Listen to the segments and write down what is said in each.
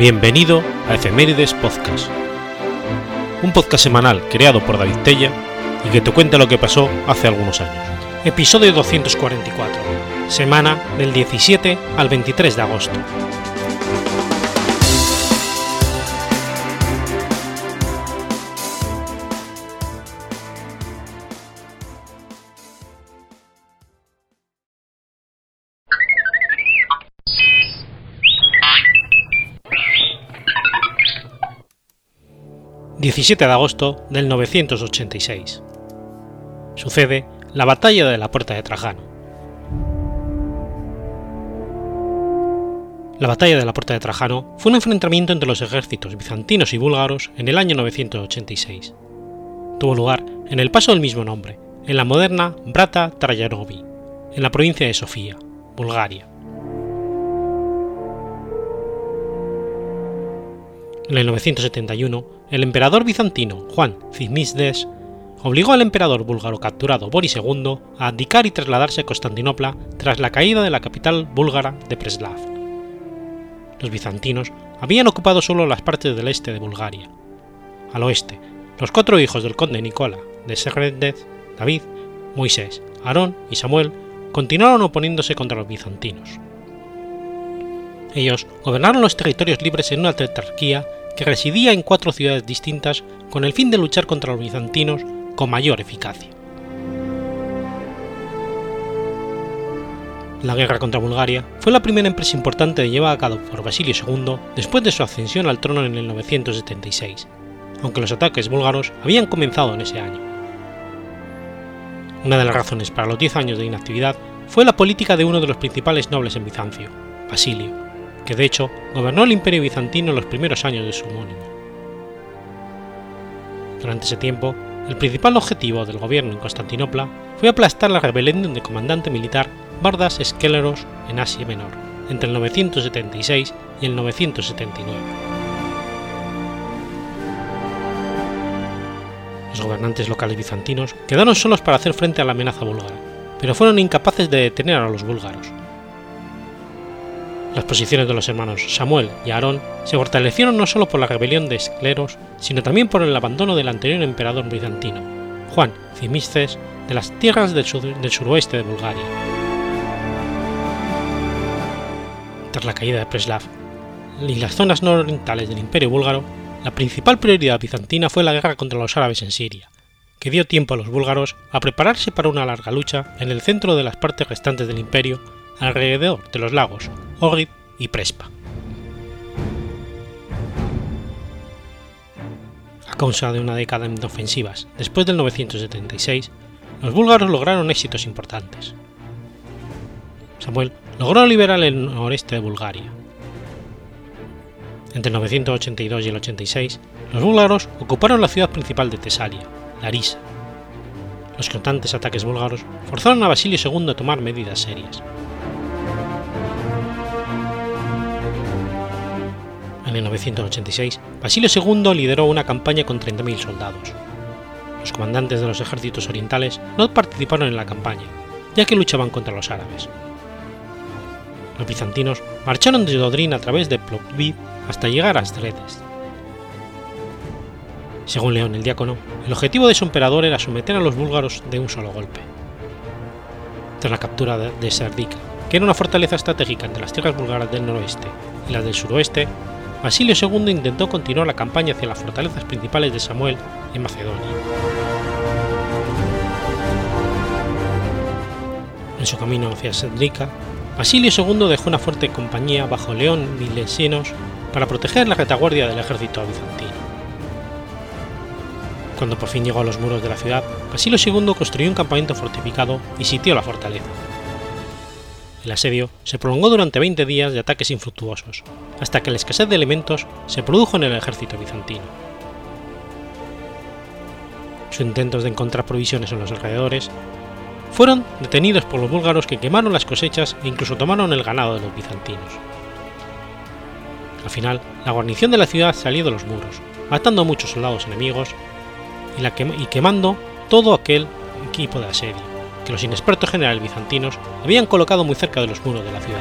Bienvenido a Efemérides Podcast, un podcast semanal creado por David Tella y que te cuenta lo que pasó hace algunos años. Episodio 244, semana del 17 al 23 de agosto. 17 de agosto del 986. Sucede la batalla de la Puerta de Trajano. La batalla de la Puerta de Trajano fue un enfrentamiento entre los ejércitos bizantinos y búlgaros en el año 986. Tuvo lugar en el paso del mismo nombre, en la moderna Brata Trajanovi, en la provincia de Sofía, Bulgaria. En el 971, el emperador bizantino Juan Zimisdes obligó al emperador búlgaro capturado Boris II a abdicar y trasladarse a Constantinopla tras la caída de la capital búlgara de Preslav. Los bizantinos habían ocupado solo las partes del este de Bulgaria. Al oeste, los cuatro hijos del conde Nicola de Segredez, David, Moisés, Aarón y Samuel, continuaron oponiéndose contra los bizantinos. Ellos gobernaron los territorios libres en una tetrarquía que residía en cuatro ciudades distintas con el fin de luchar contra los bizantinos con mayor eficacia. La guerra contra Bulgaria fue la primera empresa importante llevada a cabo por Basilio II después de su ascensión al trono en el 976, aunque los ataques búlgaros habían comenzado en ese año. Una de las razones para los diez años de inactividad fue la política de uno de los principales nobles en Bizancio, Basilio, que de hecho gobernó el imperio bizantino en los primeros años de su homónimo. Durante ese tiempo, el principal objetivo del gobierno en Constantinopla fue aplastar la rebelión del comandante militar Bardas Skeleros en Asia Menor, entre el 976 y el 979. Los gobernantes locales bizantinos quedaron solos para hacer frente a la amenaza búlgara, pero fueron incapaces de detener a los búlgaros, las posiciones de los hermanos Samuel y Aarón se fortalecieron no solo por la rebelión de Escleros, sino también por el abandono del anterior emperador bizantino, Juan Zimisces, de las tierras del, del suroeste de Bulgaria. Tras la caída de Preslav y las zonas nororientales del imperio búlgaro, la principal prioridad bizantina fue la guerra contra los árabes en Siria, que dio tiempo a los búlgaros a prepararse para una larga lucha en el centro de las partes restantes del imperio alrededor de los lagos Ohrid y Prespa. A causa de una década de ofensivas después del 976, los búlgaros lograron éxitos importantes. Samuel logró liberar el noreste de Bulgaria. Entre el 982 y el 86, los búlgaros ocuparon la ciudad principal de Tesalia, Larisa. Los constantes ataques búlgaros forzaron a Basilio II a tomar medidas serias. En el 986, Basilio II lideró una campaña con 30.000 soldados. Los comandantes de los ejércitos orientales no participaron en la campaña, ya que luchaban contra los árabes. Los bizantinos marcharon desde Odrín a través de Plovdiv hasta llegar a Astredes. Según León el Diácono, el objetivo de su emperador era someter a los búlgaros de un solo golpe. Tras la captura de Serdica, que era una fortaleza estratégica entre las tierras búlgaras del noroeste y las del suroeste, Basilio II intentó continuar la campaña hacia las fortalezas principales de Samuel en Macedonia. En su camino hacia Sedrica, Basilio II dejó una fuerte compañía bajo León Milesinos para proteger la retaguardia del ejército bizantino. Cuando por fin llegó a los muros de la ciudad, Basilio II construyó un campamento fortificado y sitió la fortaleza. El asedio se prolongó durante 20 días de ataques infructuosos, hasta que la escasez de elementos se produjo en el ejército bizantino. Sus intentos de encontrar provisiones en los alrededores fueron detenidos por los búlgaros que quemaron las cosechas e incluso tomaron el ganado de los bizantinos. Al final, la guarnición de la ciudad salió de los muros, matando a muchos soldados enemigos y, la y quemando todo aquel equipo de asedio los inexpertos generales bizantinos habían colocado muy cerca de los muros de la ciudad.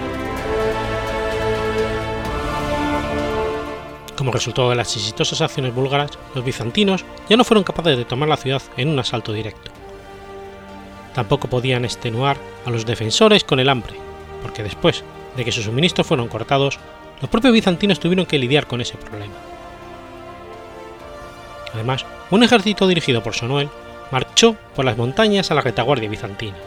Como resultado de las exitosas acciones búlgaras, los bizantinos ya no fueron capaces de tomar la ciudad en un asalto directo. Tampoco podían extenuar a los defensores con el hambre, porque después de que sus suministros fueron cortados, los propios bizantinos tuvieron que lidiar con ese problema. Además, un ejército dirigido por Sonoel marchó por las montañas a la retaguardia bizantina.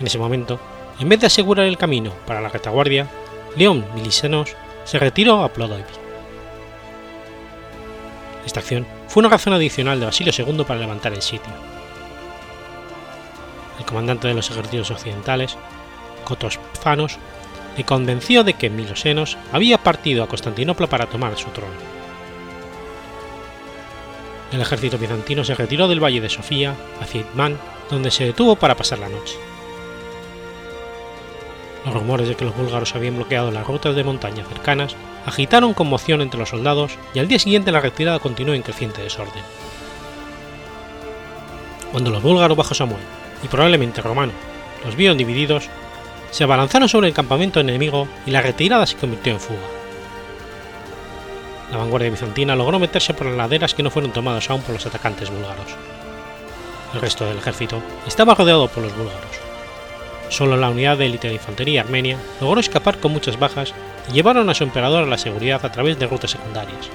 En ese momento, en vez de asegurar el camino para la retaguardia, León Milisenos se retiró a Plodoiv. Esta acción fue una razón adicional de Basilio II para levantar el sitio. El comandante de los ejércitos occidentales, Cotosfanos, le convenció de que Milosenos había partido a Constantinopla para tomar su trono. El ejército bizantino se retiró del valle de Sofía hacia Itmán, donde se detuvo para pasar la noche. Los rumores de que los búlgaros habían bloqueado las rutas de montaña cercanas agitaron conmoción entre los soldados y al día siguiente la retirada continuó en creciente desorden. Cuando los búlgaros bajo Samuel y probablemente romanos los vieron divididos, se abalanzaron sobre el campamento enemigo y la retirada se convirtió en fuga. La vanguardia bizantina logró meterse por las laderas que no fueron tomadas aún por los atacantes búlgaros. El resto del ejército estaba rodeado por los búlgaros. Solo la unidad de élite de infantería armenia logró escapar con muchas bajas y llevaron a su emperador a la seguridad a través de rutas secundarias.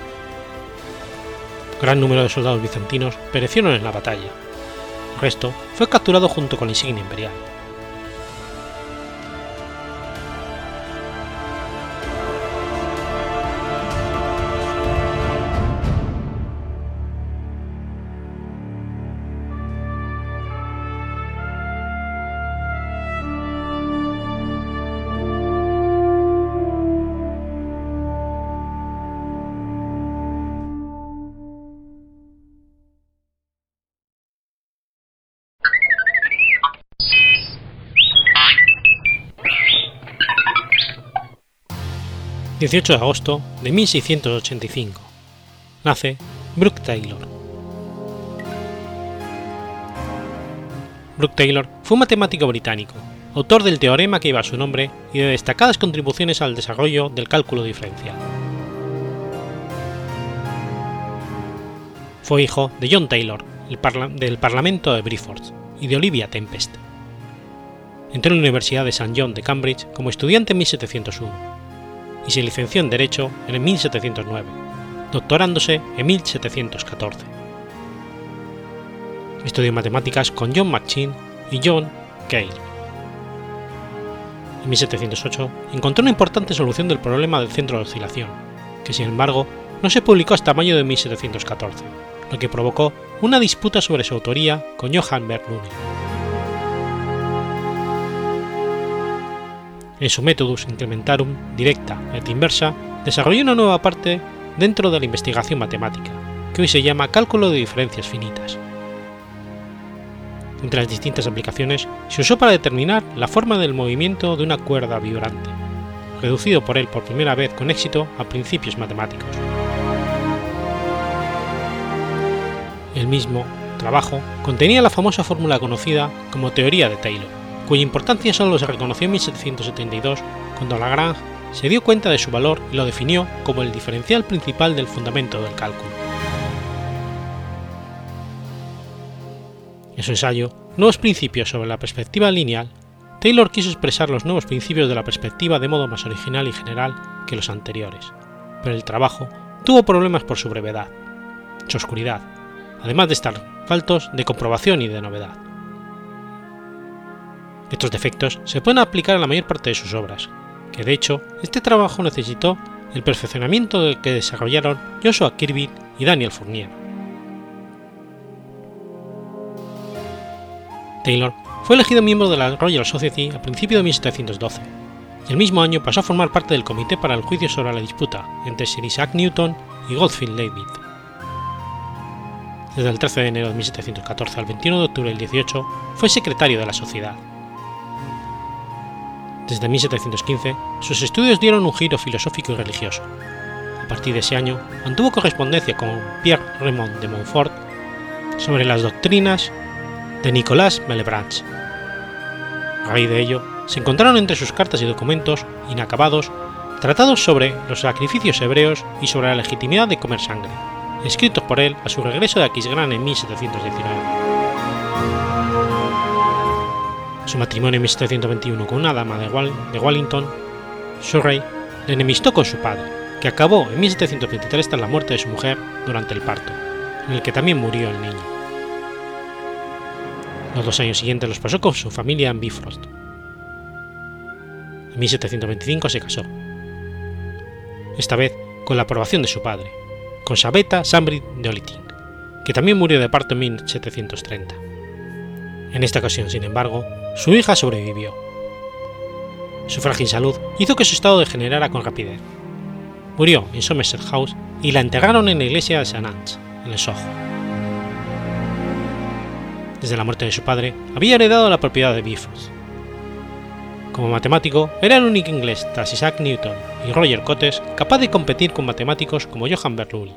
Gran número de soldados bizantinos perecieron en la batalla. El resto fue capturado junto con la insignia imperial. 18 de agosto de 1685. Nace Brooke Taylor. Brooke Taylor fue un matemático británico, autor del teorema que lleva su nombre y de destacadas contribuciones al desarrollo del cálculo diferencial. Fue hijo de John Taylor, del Parlamento de Briford, y de Olivia Tempest. Entró en la Universidad de St. John de Cambridge como estudiante en 1701 y se licenció en Derecho en 1709, doctorándose en 1714. Estudió matemáticas con John McChin y John Cale. En 1708 encontró una importante solución del problema del centro de oscilación, que sin embargo no se publicó hasta mayo de 1714, lo que provocó una disputa sobre su autoría con Johann Bernoulli. En su Methodus Incrementarum Directa et Inversa desarrolló una nueva parte dentro de la investigación matemática, que hoy se llama cálculo de diferencias finitas. Entre las distintas aplicaciones se usó para determinar la forma del movimiento de una cuerda vibrante, reducido por él por primera vez con éxito a principios matemáticos. El mismo trabajo contenía la famosa fórmula conocida como teoría de Taylor, cuya importancia solo se reconoció en 1772 cuando Lagrange se dio cuenta de su valor y lo definió como el diferencial principal del fundamento del cálculo. En su ensayo Nuevos principios sobre la perspectiva lineal, Taylor quiso expresar los nuevos principios de la perspectiva de modo más original y general que los anteriores, pero el trabajo tuvo problemas por su brevedad, su oscuridad, además de estar faltos de comprobación y de novedad. Estos defectos se pueden aplicar a la mayor parte de sus obras, que de hecho este trabajo necesitó el perfeccionamiento que desarrollaron Joshua Kirby y Daniel Fournier. Taylor fue elegido miembro de la Royal Society a principios de 1712, y el mismo año pasó a formar parte del comité para el juicio sobre la disputa entre Sir Isaac Newton y Goldfield Leavitt. Desde el 13 de enero de 1714 al 21 de octubre del 18 fue secretario de la sociedad. Desde 1715, sus estudios dieron un giro filosófico y religioso. A partir de ese año, mantuvo correspondencia con Pierre Raymond de Montfort sobre las doctrinas de Nicolas Malebranche. A raíz de ello, se encontraron entre sus cartas y documentos inacabados tratados sobre los sacrificios hebreos y sobre la legitimidad de comer sangre, escritos por él a su regreso de Aquisgrán en 1719. Su matrimonio en 1721 con una dama de, Wallington, Surrey, le enemistó con su padre, que acabó en 1723 tras la muerte de su mujer durante el parto, en el que también murió el niño. Los dos años siguientes los pasó con su familia en Bifrost. En 1725 se casó, esta vez con la aprobación de su padre, con Sabeta Sambrit de Oliting, que también murió de parto en 1730. En esta ocasión, sin embargo, su hija sobrevivió. Su frágil salud hizo que su estado degenerara con rapidez. Murió en Somerset House y la enterraron en la iglesia de St. Anne's, en el Soho. Desde la muerte de su padre, había heredado la propiedad de Bifrost. Como matemático, era el único inglés tras Isaac Newton y Roger Cotes capaz de competir con matemáticos como Johann Bernoulli.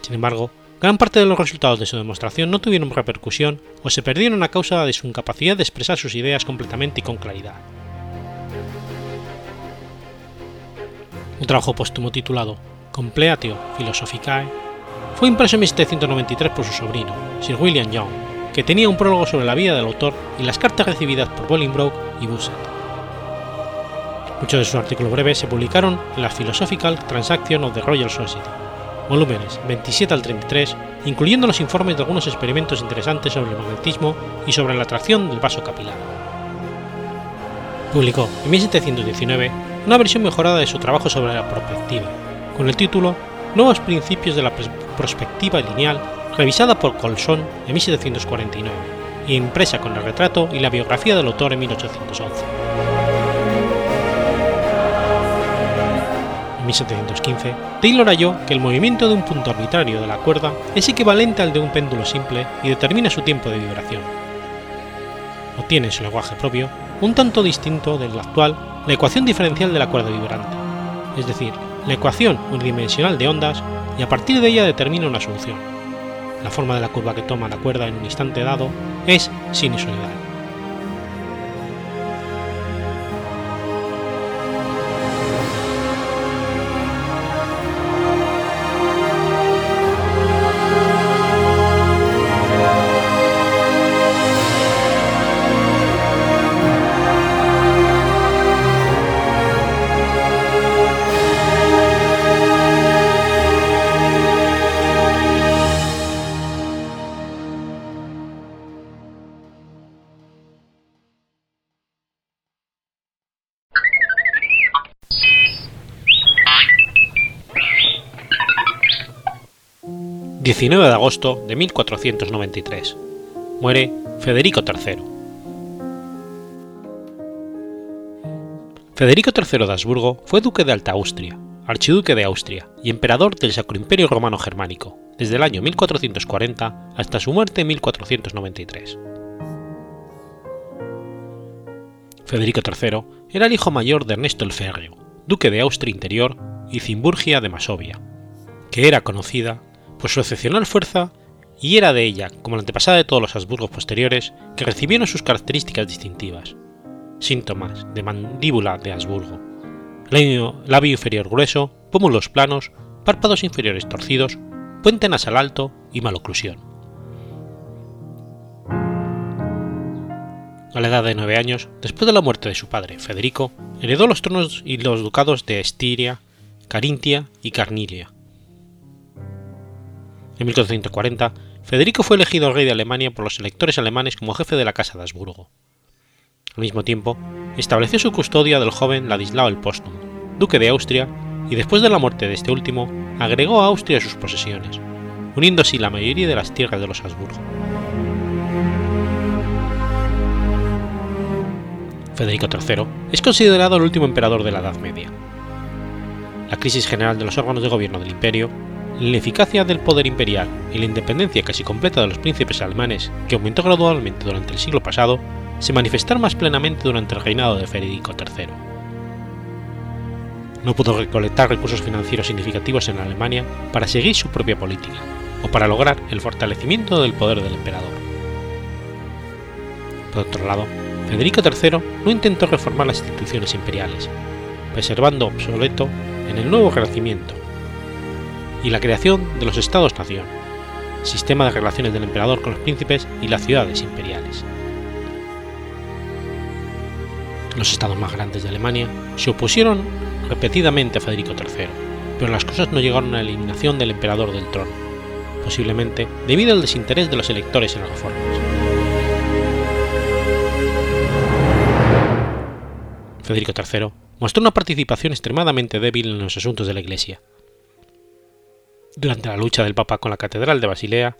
Sin embargo, gran parte de los resultados de su demostración no tuvieron repercusión o se perdieron a causa de su incapacidad de expresar sus ideas completamente y con claridad. Un trabajo póstumo titulado Compleatio Philosophicae fue impreso en 1793 por su sobrino, Sir William Young, que tenía un prólogo sobre la vida del autor y las cartas recibidas por Bolingbroke y Busset. Muchos de sus artículos breves se publicaron en la Philosophical Transaction of the Royal Society, volúmenes 27 al 33, incluyendo los informes de algunos experimentos interesantes sobre el magnetismo y sobre la atracción del vaso capilar. Publicó en 1719 una versión mejorada de su trabajo sobre la perspectiva, con el título Nuevos principios de la perspectiva lineal revisada por Colson en 1749 y impresa con el retrato y la biografía del autor en 1811. 1715, Taylor halló que el movimiento de un punto arbitrario de la cuerda es equivalente al de un péndulo simple y determina su tiempo de vibración. Obtiene su lenguaje propio, un tanto distinto del actual, la ecuación diferencial de la cuerda vibrante, es decir, la ecuación unidimensional de ondas, y a partir de ella determina una solución la forma de la curva que toma la cuerda en un instante dado es sinusoidal. 19 de agosto de 1493. Muere Federico III. Federico III de Habsburgo fue duque de Alta Austria, archiduque de Austria y emperador del Sacro Imperio Romano Germánico, desde el año 1440 hasta su muerte en 1493. Federico III era el hijo mayor de Ernesto el Férreo, duque de Austria Interior y Cimburgia de Masovia, que era conocida por su excepcional fuerza y era de ella, como la antepasada de todos los Habsburgos posteriores, que recibieron sus características distintivas, síntomas de mandíbula de Habsburgo, labio, inferior grueso, pómulos planos, párpados inferiores torcidos, puente nasal alto y maloclusión. A la edad de nueve años, después de la muerte de su padre, Federico, heredó los tronos y los ducados de Estiria, Carintia y Carnilia, en 1440, Federico fue elegido rey de Alemania por los electores alemanes como jefe de la Casa de Habsburgo. Al mismo tiempo, estableció su custodia del joven Ladislao el Póstumo, duque de Austria, y después de la muerte de este último, agregó a Austria sus posesiones, uniendo así la mayoría de las tierras de los Habsburgo. Federico III es considerado el último emperador de la Edad Media. La crisis general de los órganos de gobierno del imperio la ineficacia del poder imperial y la independencia casi completa de los príncipes alemanes, que aumentó gradualmente durante el siglo pasado, se manifestaron más plenamente durante el reinado de Federico III. No pudo recolectar recursos financieros significativos en Alemania para seguir su propia política, o para lograr el fortalecimiento del poder del emperador. Por otro lado, Federico III no intentó reformar las instituciones imperiales, preservando obsoleto en el nuevo Renacimiento, y la creación de los Estados-Nación, sistema de relaciones del emperador con los príncipes y las ciudades imperiales. Los estados más grandes de Alemania se opusieron repetidamente a Federico III, pero las cosas no llegaron a la eliminación del emperador del trono, posiblemente debido al desinterés de los electores en las reformas. Federico III mostró una participación extremadamente débil en los asuntos de la Iglesia. Durante la lucha del Papa con la Catedral de Basilea,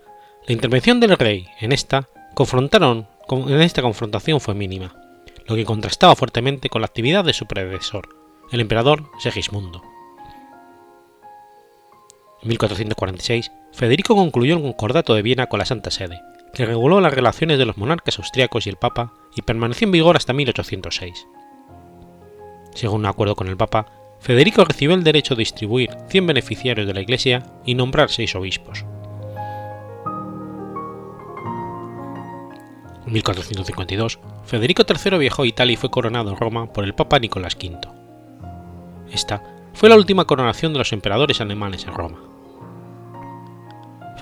la intervención del rey en esta, confrontaron, en esta confrontación fue mínima, lo que contrastaba fuertemente con la actividad de su predecesor, el emperador Segismundo. En 1446, Federico concluyó el Concordato de Viena con la Santa Sede, que reguló las relaciones de los monarcas austriacos y el Papa y permaneció en vigor hasta 1806. Según un acuerdo con el Papa, Federico recibió el derecho de distribuir 100 beneficiarios de la Iglesia y nombrar seis obispos. En 1452, Federico III viajó a Italia y fue coronado en Roma por el Papa Nicolás V. Esta fue la última coronación de los emperadores alemanes en Roma.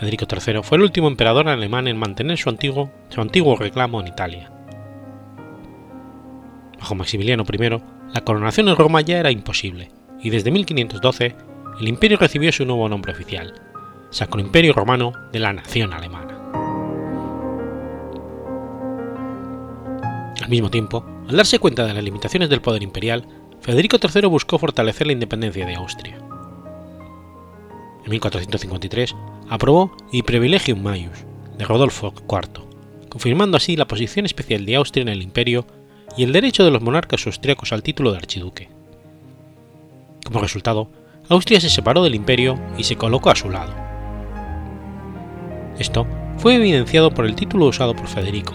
Federico III fue el último emperador alemán en mantener su antiguo, su antiguo reclamo en Italia. Bajo Maximiliano I, la coronación en Roma ya era imposible, y desde 1512 el imperio recibió su nuevo nombre oficial, Sacro Imperio Romano de la Nación Alemana. Al mismo tiempo, al darse cuenta de las limitaciones del poder imperial, Federico III buscó fortalecer la independencia de Austria. En 1453 aprobó I Privilegium Maius de Rodolfo IV, confirmando así la posición especial de Austria en el imperio y el derecho de los monarcas austriacos al título de archiduque. Como resultado, Austria se separó del imperio y se colocó a su lado. Esto fue evidenciado por el título usado por Federico,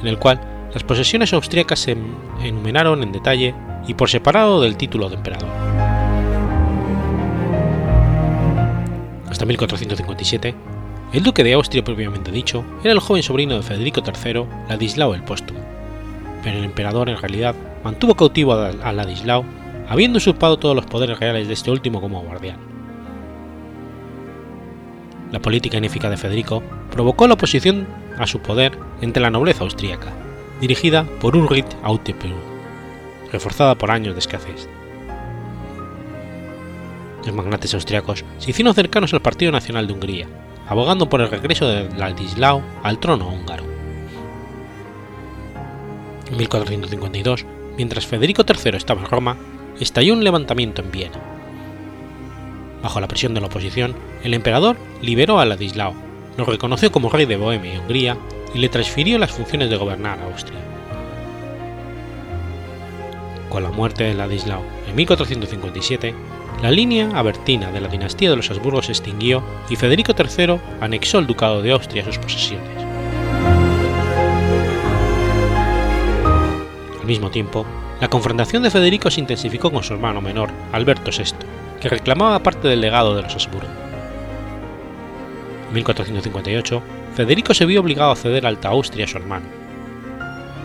en el cual las posesiones austriacas se enumeraron en detalle y por separado del título de emperador. Hasta 1457, el duque de Austria propiamente dicho era el joven sobrino de Federico III, Ladislao el Póstumo, pero el emperador en realidad mantuvo cautivo a Ladislao, habiendo usurpado todos los poderes reales de este último como guardián. La política ineficaz de Federico provocó la oposición a su poder entre la nobleza austríaca, dirigida por Ulrich Auteperg, reforzada por años de escasez. Los magnates austriacos se hicieron cercanos al Partido Nacional de Hungría, abogando por el regreso de Ladislao al trono húngaro. En 1452, mientras Federico III estaba en Roma, estalló un levantamiento en Viena. Bajo la presión de la oposición, el emperador liberó a Ladislao, lo reconoció como rey de Bohemia y Hungría y le transfirió las funciones de gobernar a Austria. Con la muerte de Ladislao en 1457, la línea abertina de la dinastía de los Habsburgo se extinguió y Federico III anexó el ducado de Austria sus posesiones. Mismo tiempo, la confrontación de Federico se intensificó con su hermano menor, Alberto VI, que reclamaba parte del legado de los Habsburgo. En 1458, Federico se vio obligado a ceder Alta Austria a su hermano.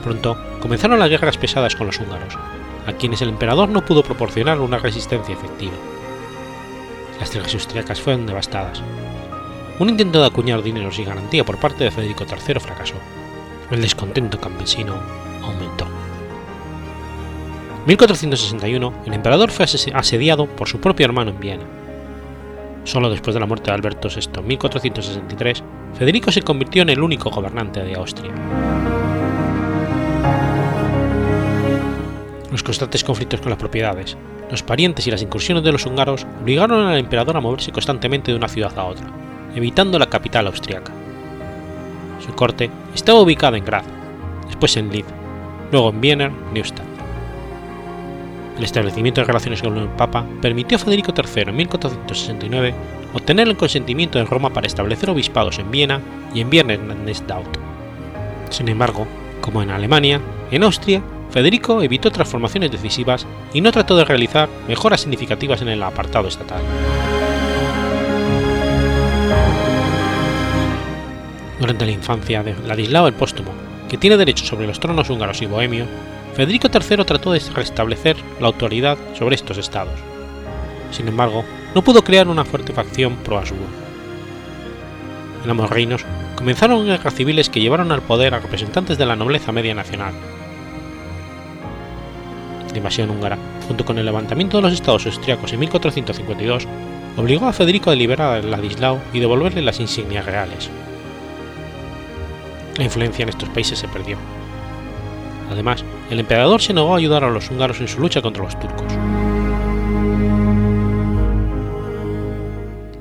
Pronto comenzaron las guerras pesadas con los húngaros, a quienes el emperador no pudo proporcionar una resistencia efectiva. Las tierras austriacas fueron devastadas. Un intento de acuñar dinero sin garantía por parte de Federico III fracasó. El descontento campesino aumentó. En 1461, el emperador fue asediado por su propio hermano en Viena. Solo después de la muerte de Alberto VI en 1463, Federico se convirtió en el único gobernante de Austria. Los constantes conflictos con las propiedades, los parientes y las incursiones de los húngaros obligaron al emperador a moverse constantemente de una ciudad a otra, evitando la capital austriaca. Su corte estaba ubicada en Graz, después en Lid, luego en Wiener Neustadt. El establecimiento de relaciones con el Papa permitió a Federico III en 1469 obtener el consentimiento de Roma para establecer obispados en Viena y en Wiener Neustadt. Sin embargo, como en Alemania, en Austria Federico evitó transformaciones decisivas y no trató de realizar mejoras significativas en el apartado estatal. Durante la infancia de Ladislao el Póstumo, que tiene derecho sobre los tronos húngaros y bohemios, Federico III trató de restablecer la autoridad sobre estos estados. Sin embargo, no pudo crear una fuerte facción pro-Habsburgo. En ambos reinos comenzaron guerras civiles que llevaron al poder a representantes de la nobleza media nacional. La invasión húngara, junto con el levantamiento de los estados austriacos en 1452, obligó a Federico a liberar a Ladislao y devolverle las insignias reales. La influencia en estos países se perdió. Además, el emperador se negó a ayudar a los húngaros en su lucha contra los turcos.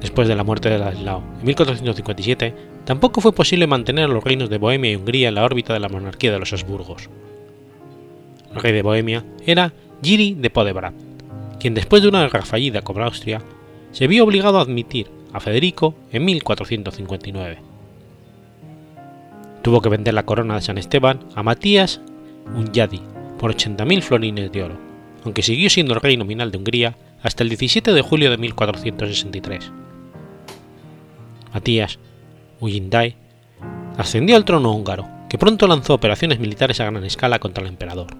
Después de la muerte de Ladislao en 1457, tampoco fue posible mantener a los reinos de Bohemia y Hungría en la órbita de la monarquía de los Habsburgos. El rey de Bohemia era Giri de Podebrad, quien después de una guerra fallida con Austria, se vio obligado a admitir a Federico en 1459. Tuvo que vender la corona de San Esteban a Matías Unyadi por 80.000 florines de oro, aunque siguió siendo el rey nominal de Hungría hasta el 17 de julio de 1463. Matías Uyindai ascendió al trono húngaro, que pronto lanzó operaciones militares a gran escala contra el emperador.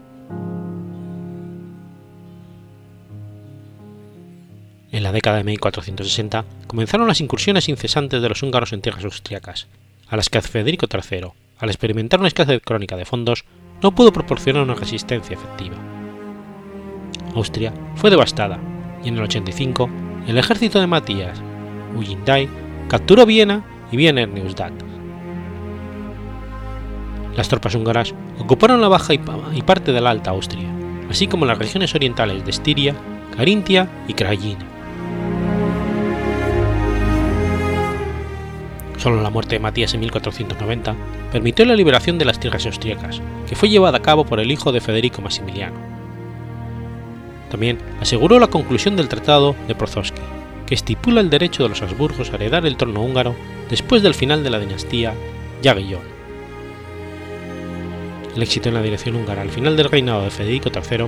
En la década de 1460 comenzaron las incursiones incesantes de los húngaros en tierras austriacas, a las que Federico III, al experimentar una escasez crónica de fondos, no pudo proporcionar una resistencia efectiva. Austria fue devastada y en el 85 el ejército de Matías Uyindai capturó Viena y Wiener Neustadt. Las tropas húngaras ocuparon la Baja y parte de la Alta Austria, así como las regiones orientales de Estiria, Carintia y Krajina. Solo la muerte de Matías en 1490 permitió la liberación de las tierras austríacas, que fue llevada a cabo por el hijo de Federico Maximiliano. También aseguró la conclusión del Tratado de Prozowski, que estipula el derecho de los Habsburgos a heredar el trono húngaro después del final de la dinastía Jagiellon. El éxito en la dirección húngara al final del reinado de Federico III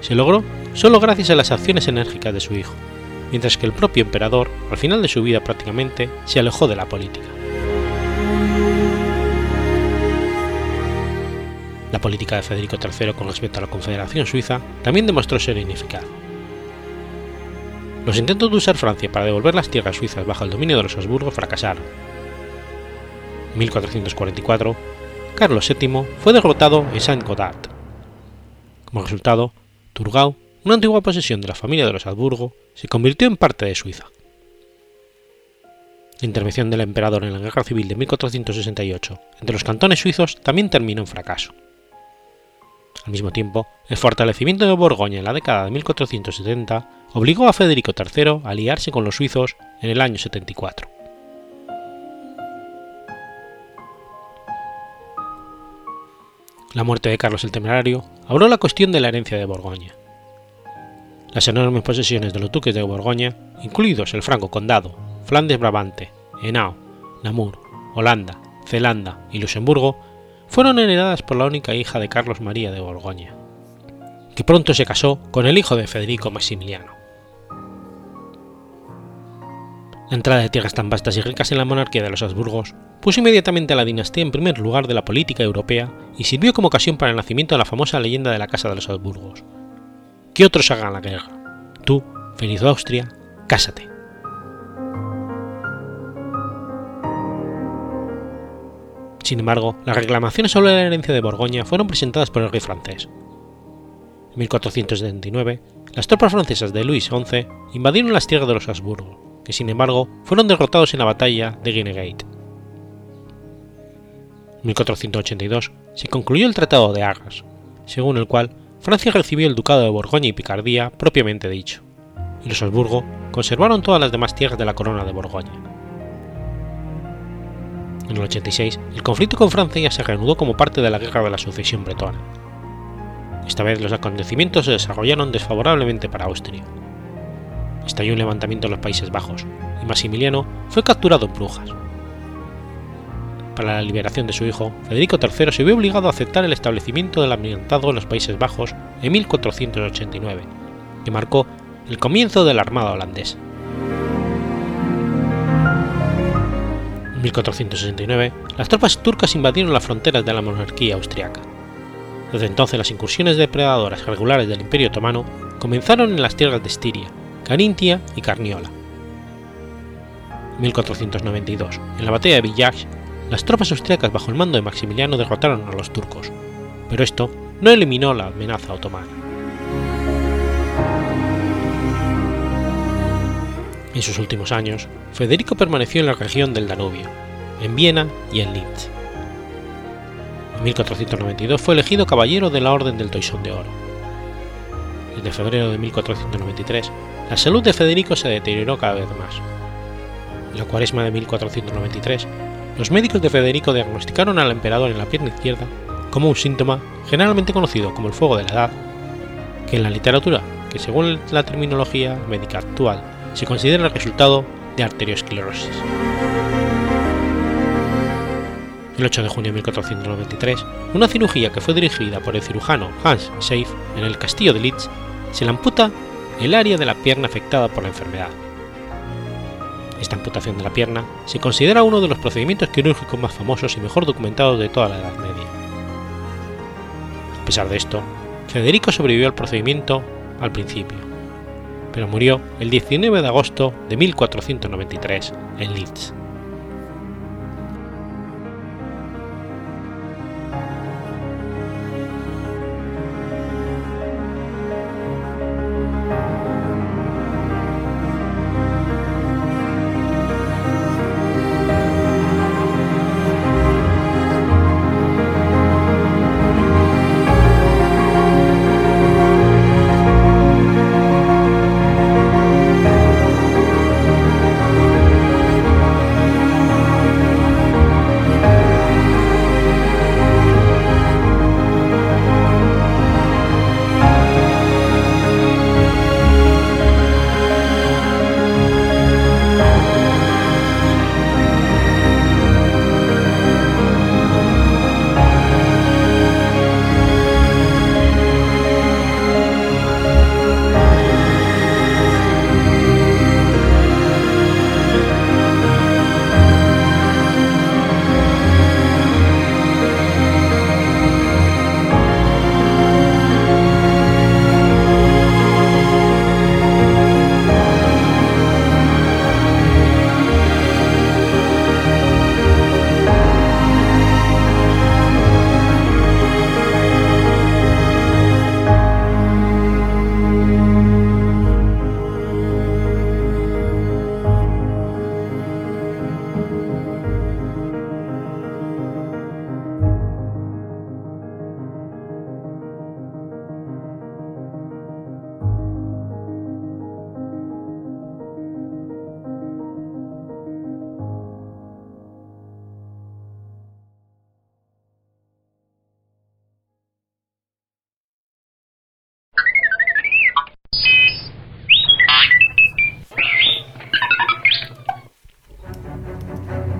se logró solo gracias a las acciones enérgicas de su hijo, mientras que el propio emperador, al final de su vida prácticamente, se alejó de la política. La política de Federico III con respecto a la Confederación Suiza también demostró ser ineficaz. Los intentos de usar Francia para devolver las tierras suizas bajo el dominio de los Habsburgo fracasaron. En 1444, Carlos VII fue derrotado en Saint-Gothard. Como resultado, Turgau una antigua posesión de la familia de los Habsburgo, se convirtió en parte de Suiza. La intervención del emperador en la Guerra Civil de 1468 entre los cantones suizos también terminó en fracaso. Al mismo tiempo, el fortalecimiento de Borgoña en la década de 1470 obligó a Federico III a aliarse con los suizos en el año 74. La muerte de Carlos el Temerario abrió la cuestión de la herencia de Borgoña. Las enormes posesiones de los duques de Borgoña, incluidos el Franco Condado, Flandes-Brabante, Henao, Namur, Holanda, Zelanda y Luxemburgo, fueron heredadas por la única hija de Carlos María de Borgoña, que pronto se casó con el hijo de Federico Maximiliano. La entrada de tierras tan vastas y ricas en la monarquía de los Habsburgos puso inmediatamente a la dinastía en primer lugar de la política europea y sirvió como ocasión para el nacimiento de la famosa leyenda de la Casa de los Habsburgos, que otros hagan la guerra. Tú, feliz Austria, cásate. Sin embargo, las reclamaciones sobre la herencia de Borgoña fueron presentadas por el rey francés. En 1479, las tropas francesas de Luis XI invadieron las tierras de los Habsburgo, que sin embargo fueron derrotados en la batalla de Guinegate. En 1482 se concluyó el Tratado de Arras, según el cual Francia recibió el ducado de Borgoña y Picardía propiamente dicho, y los Habsburgo conservaron todas las demás tierras de la corona de Borgoña. En el 86, el conflicto con Francia se reanudó como parte de la Guerra de la Sucesión Bretona. Esta vez los acontecimientos se desarrollaron desfavorablemente para Austria. Estalló un levantamiento en los Países Bajos, y Maximiliano fue capturado en Brujas para la liberación de su hijo, Federico III se vio obligado a aceptar el establecimiento del almirantazgo en los Países Bajos en 1489, que marcó el comienzo de la Armada holandesa. En 1469, las tropas turcas invadieron las fronteras de la monarquía austriaca. Desde entonces las incursiones depredadoras regulares del Imperio Otomano comenzaron en las tierras de Estiria, Carintia y Carniola. En 1492, en la batalla de Villach, las tropas austriacas bajo el mando de Maximiliano derrotaron a los turcos, pero esto no eliminó la amenaza otomana. En sus últimos años, Federico permaneció en la región del Danubio, en Viena y en Linz. En 1492 fue elegido caballero de la Orden del Toisón de Oro. Desde febrero de 1493, la salud de Federico se deterioró cada vez más. En la cuaresma de 1493, los médicos de Federico diagnosticaron al emperador en la pierna izquierda como un síntoma generalmente conocido como el fuego de la edad, que en la literatura, que según la terminología médica actual se considera el resultado de arteriosclerosis. El 8 de junio de 1493, una cirugía que fue dirigida por el cirujano Hans Seif en el castillo de Litz se le amputa el área de la pierna afectada por la enfermedad. Esta amputación de la pierna se considera uno de los procedimientos quirúrgicos más famosos y mejor documentados de toda la Edad Media. A pesar de esto, Federico sobrevivió al procedimiento al principio, pero murió el 19 de agosto de 1493 en Leeds.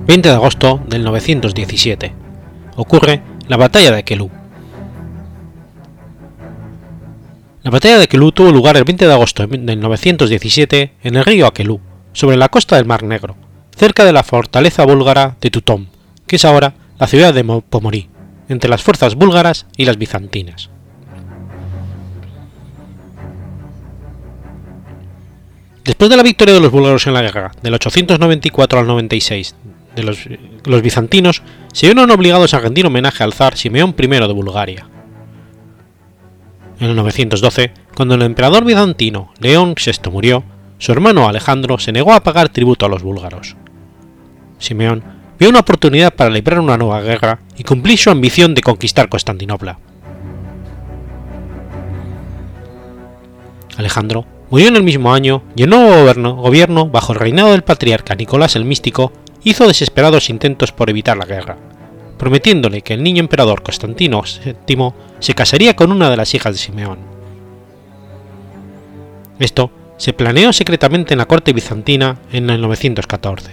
20 de agosto del 917. Ocurre la batalla de Quelú. La batalla de Quelú tuvo lugar el 20 de agosto del 917 en el río Aquelú, sobre la costa del Mar Negro, cerca de la fortaleza búlgara de Tutón, que es ahora la ciudad de Pomorí, entre las fuerzas búlgaras y las bizantinas. Después de la victoria de los búlgaros en la guerra del 894 al 96 los, bizantinos se vieron obligados a rendir homenaje al zar Simeón I de Bulgaria. En el 912, cuando el emperador bizantino León VI murió, su hermano Alejandro se negó a pagar tributo a los búlgaros. Simeón vio una oportunidad para librar una nueva guerra y cumplir su ambición de conquistar Constantinopla. Alejandro murió en el mismo año y el nuevo gobierno, bajo el reinado del patriarca Nicolás el Místico, hizo desesperados intentos por evitar la guerra, prometiéndole que el niño emperador Constantino VII se casaría con una de las hijas de Simeón. Esto se planeó secretamente en la corte bizantina en el 914.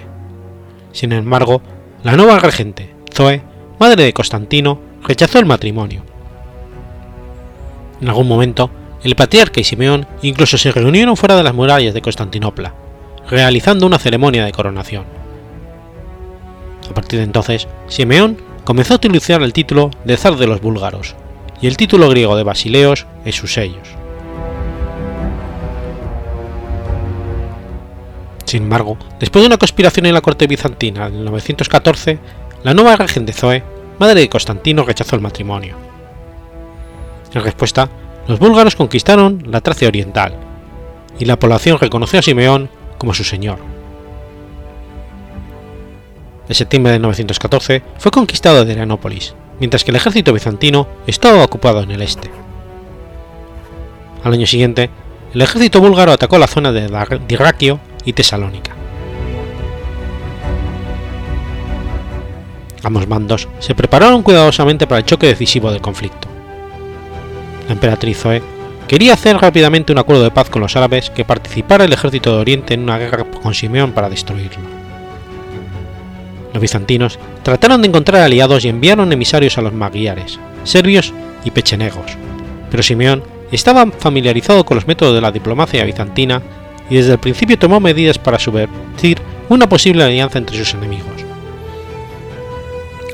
Sin embargo, la nueva regente, Zoe, madre de Constantino, rechazó el matrimonio. En algún momento, el patriarca y Simeón incluso se reunieron fuera de las murallas de Constantinopla, realizando una ceremonia de coronación. A partir de entonces, Simeón comenzó a utilizar el título de zar de los búlgaros, y el título griego de Basileos en sus sellos. Sin embargo, después de una conspiración en la corte bizantina en 914, la nueva regente Zoe, madre de Constantino, rechazó el matrimonio. En respuesta, los búlgaros conquistaron la Tracia oriental, y la población reconoció a Simeón como su señor. En septiembre de 914 fue conquistado Adrianópolis, mientras que el ejército bizantino estaba ocupado en el este. Al año siguiente, el ejército búlgaro atacó la zona de Dirraquio y Tesalónica. Ambos bandos se prepararon cuidadosamente para el choque decisivo del conflicto. La emperatriz Zoe quería hacer rápidamente un acuerdo de paz con los árabes que participara el ejército de Oriente en una guerra con Simeón para destruirlo. Los bizantinos trataron de encontrar aliados y enviaron emisarios a los magiares, serbios y pechenegos, pero Simeón estaba familiarizado con los métodos de la diplomacia bizantina y desde el principio tomó medidas para subvertir una posible alianza entre sus enemigos.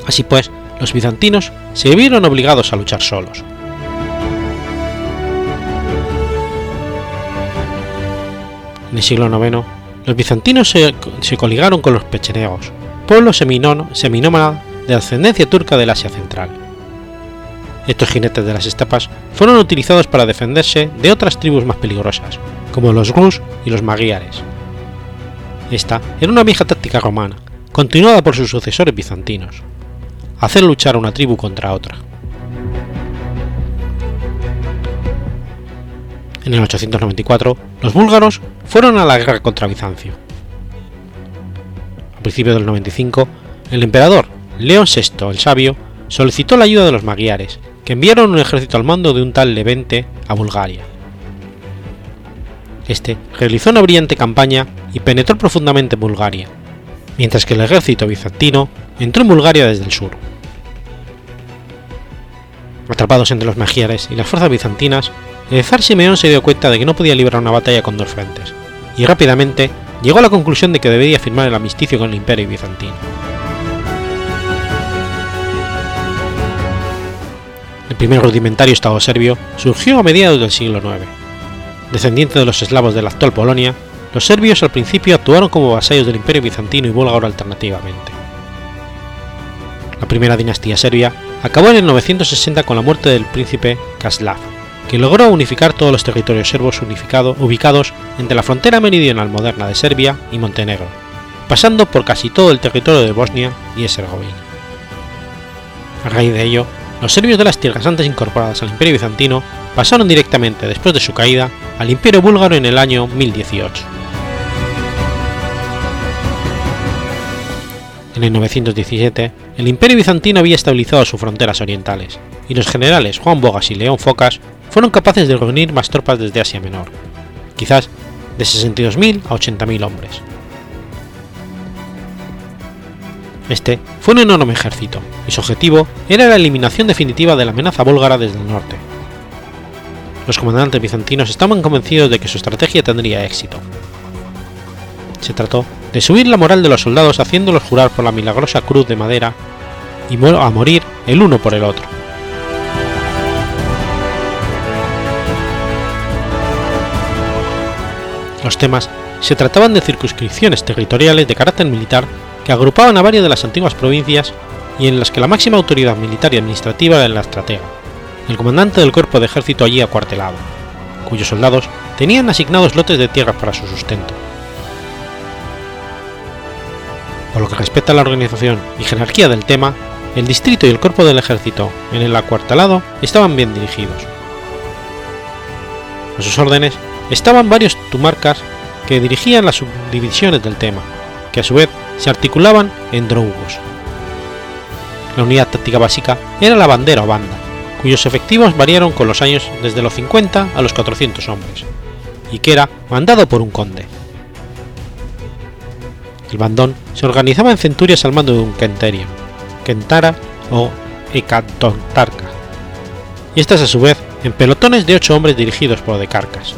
Así pues, los bizantinos se vieron obligados a luchar solos. En el siglo IX, los bizantinos se, coligaron con los pecheneos, pueblo seminómada de ascendencia turca del Asia Central. Estos jinetes de las estepas fueron utilizados para defenderse de otras tribus más peligrosas, como los Rus y los Magiares. Esta era una vieja táctica romana, continuada por sus sucesores bizantinos, hacer luchar una tribu contra otra. En el 894, los búlgaros fueron a la guerra contra Bizancio. Principios del 95, el emperador León VI el Sabio solicitó la ayuda de los magiares, que enviaron un ejército al mando de un tal Levente a Bulgaria. Este realizó una brillante campaña y penetró profundamente en Bulgaria, mientras que el ejército bizantino entró en Bulgaria desde el sur. Atrapados entre los magiares y las fuerzas bizantinas, el zar Simeón se dio cuenta de que no podía librar una batalla con dos frentes, y rápidamente llegó a la conclusión de que debería firmar el amisticio con el imperio bizantino. El primer rudimentario Estado serbio surgió a mediados del siglo IX. Descendiente de los eslavos de la actual Polonia, los serbios al principio actuaron como vasallos del imperio bizantino y búlgaro alternativamente. La primera dinastía serbia acabó en el 960 con la muerte del príncipe Kaslav, que logró unificar todos los territorios serbos ubicados entre la frontera meridional moderna de Serbia y Montenegro, pasando por casi todo el territorio de Bosnia y Herzegovina. A raíz de ello, los serbios de las tierras antes incorporadas al Imperio bizantino pasaron directamente después de su caída al Imperio búlgaro en el año 1018. En el 917, el Imperio bizantino había estabilizado sus fronteras orientales, y los generales Juan Bogas y León Focas fueron capaces de reunir más tropas desde Asia Menor, quizás de 62.000 a 80.000 hombres. Este fue un enorme ejército, y su objetivo era la eliminación definitiva de la amenaza búlgara desde el norte. Los comandantes bizantinos estaban convencidos de que su estrategia tendría éxito. Se trató de subir la moral de los soldados haciéndolos jurar por la milagrosa cruz de madera y a morir el uno por el otro. Los temas se trataban de circunscripciones territoriales de carácter militar que agrupaban a varias de las antiguas provincias y en las que la máxima autoridad militar y administrativa era la estratega, el comandante del cuerpo de ejército allí acuartelado, cuyos soldados tenían asignados lotes de tierras para su sustento. Por lo que respecta a la organización y jerarquía del tema, el distrito y el cuerpo del ejército en el acuartelado estaban bien dirigidos. A sus órdenes estaban varios tumarcas que dirigían las subdivisiones del tema, que a su vez se articulaban en drougos. La unidad táctica básica era la bandera o banda, cuyos efectivos variaron con los años desde los 50 a los 400 hombres, y que era mandado por un conde. El bandón se organizaba en centurias al mando de un kenterion, kentara o ekatontarca, y estas a su vez en pelotones de 8 hombres dirigidos por decarcas.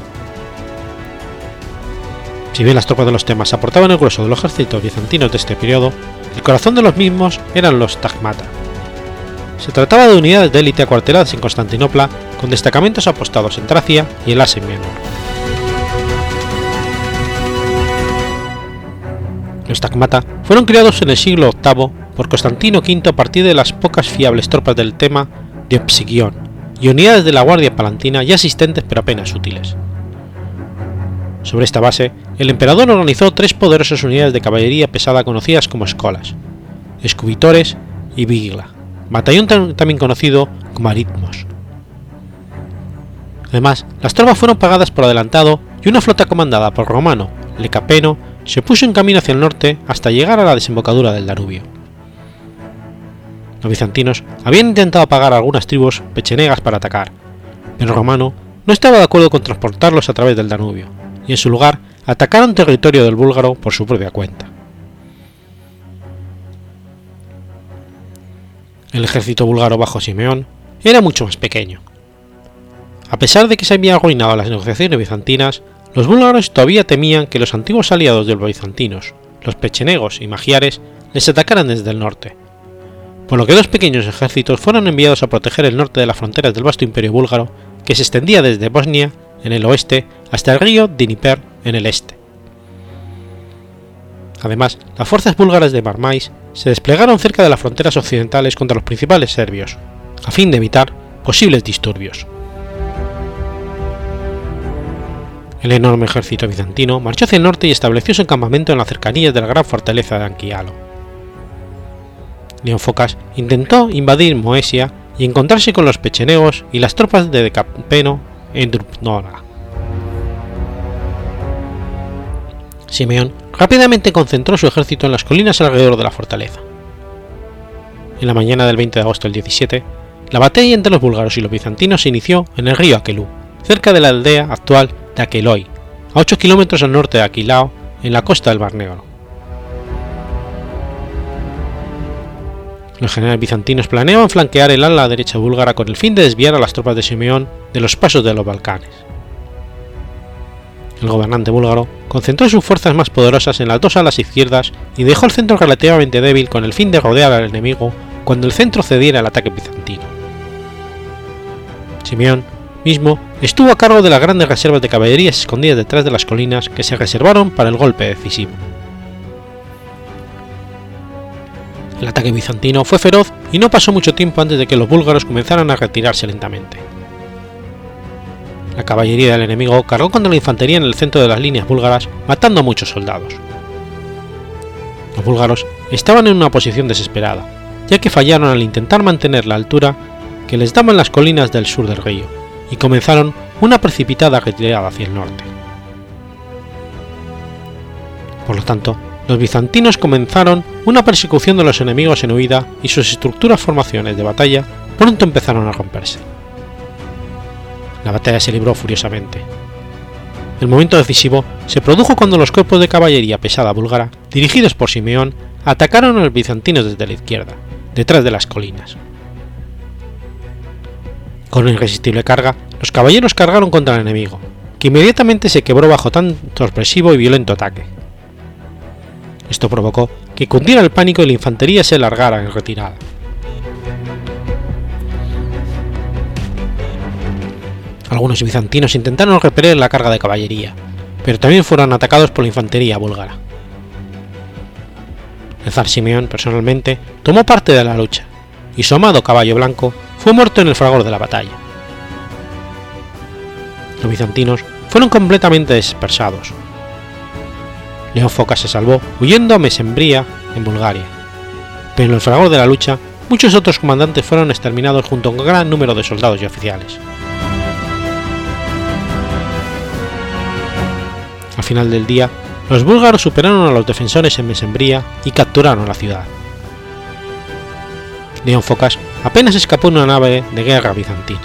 Si bien las tropas de los temas aportaban el grueso de los ejércitos bizantinos de este periodo, el corazón de los mismos eran los tagmata, se trataba de unidades de élite acuarteladas en Constantinopla con destacamentos apostados en Tracia y el Asia Menor. Los tagmata fueron creados en el siglo VIII por Constantino V a partir de las pocas fiables tropas del tema de Opsigion y unidades de la Guardia Palantina ya existentes pero apenas útiles. Sobre esta base, el emperador organizó tres poderosas unidades de caballería pesada conocidas como escolas, escubitores y vigla, batallón también conocido como aritmos. Además, las tropas fueron pagadas por adelantado y una flota comandada por Romano Lecapeno se puso en camino hacia el norte hasta llegar a la desembocadura del Danubio. Los bizantinos habían intentado pagar a algunas tribus pechenegas para atacar, pero Romano no estaba de acuerdo con transportarlos a través del Danubio, y en su lugar atacaron territorio del búlgaro por su propia cuenta. El ejército búlgaro bajo Simeón era mucho más pequeño. A pesar de que se habían arruinado las negociaciones bizantinas, los búlgaros todavía temían que los antiguos aliados de los bizantinos, los pechenegos y magiares, les atacaran desde el norte, por lo que dos pequeños ejércitos fueron enviados a proteger el norte de las fronteras del vasto imperio búlgaro que se extendía desde Bosnia, en el oeste, hasta el río Dnieper, en el este. Además, las fuerzas búlgaras de Marmais se desplegaron cerca de las fronteras occidentales contra los principales serbios, a fin de evitar posibles disturbios. El enorme ejército bizantino marchó hacia el norte y estableció su campamento en las cercanías de la gran fortaleza de Anquialo. León Focas intentó invadir Moesia y encontrarse con los pechenegos y las tropas de Decapeno en Drupnora. Simeón rápidamente concentró su ejército en las colinas alrededor de la fortaleza. En la mañana del 20 de agosto del 17, la batalla entre los búlgaros y los bizantinos se inició en el río Aquelú, cerca de la aldea actual de Aqueloy, a 8 kilómetros al norte de Aquilao, en la costa del Mar Negro. Los generales bizantinos planeaban flanquear el ala derecha búlgara con el fin de desviar a las tropas de Simeón de los pasos de los Balcanes. El gobernante búlgaro concentró sus fuerzas más poderosas en las dos alas izquierdas y dejó el centro relativamente débil con el fin de rodear al enemigo cuando el centro cediera al ataque bizantino. Simeón mismo estuvo a cargo de las grandes reservas de caballerías escondidas detrás de las colinas que se reservaron para el golpe decisivo. El ataque bizantino fue feroz y no pasó mucho tiempo antes de que los búlgaros comenzaran a retirarse lentamente. La caballería del enemigo cargó contra la infantería en el centro de las líneas búlgaras, matando a muchos soldados. Los búlgaros estaban en una posición desesperada, ya que fallaron al intentar mantener la altura que les daban las colinas del sur del río, y comenzaron una precipitada retirada hacia el norte. Por lo tanto, los bizantinos comenzaron una persecución de los enemigos en huida y sus estructuras formaciones de batalla pronto empezaron a romperse. La batalla se libró furiosamente. El momento decisivo se produjo cuando los cuerpos de caballería pesada búlgara, dirigidos por Simeón, atacaron a los bizantinos desde la izquierda, detrás de las colinas. Con irresistible carga, los caballeros cargaron contra el enemigo, que inmediatamente se quebró bajo tan sorpresivo y violento ataque. Esto provocó que cundiera el pánico y la infantería se largara en retirada. Algunos bizantinos intentaron repeler la carga de caballería, pero también fueron atacados por la infantería búlgara. El zar Simeón personalmente tomó parte de la lucha, y su amado caballo blanco fue muerto en el fragor de la batalla. Los bizantinos fueron completamente dispersados, León Foca se salvó huyendo a Mesembría, en Bulgaria. Pero en el fragor de la lucha, muchos otros comandantes fueron exterminados junto a un gran número de soldados y oficiales. Al final del día, los búlgaros superaron a los defensores en Mesembría y capturaron la ciudad. León Focas apenas escapó en una nave de guerra bizantina.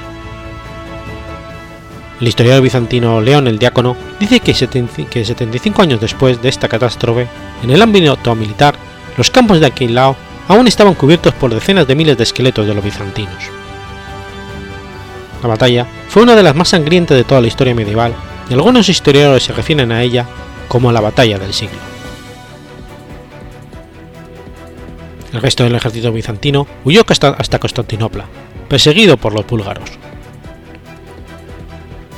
El historiador bizantino León el Diácono dice que 75 años después de esta catástrofe, en el ámbito militar, los campos de Aquilao aún estaban cubiertos por decenas de miles de esqueletos de los bizantinos. La batalla fue una de las más sangrientas de toda la historia medieval y algunos historiadores se refieren a ella como la batalla del siglo. El resto del ejército bizantino huyó hasta Constantinopla, perseguido por los búlgaros.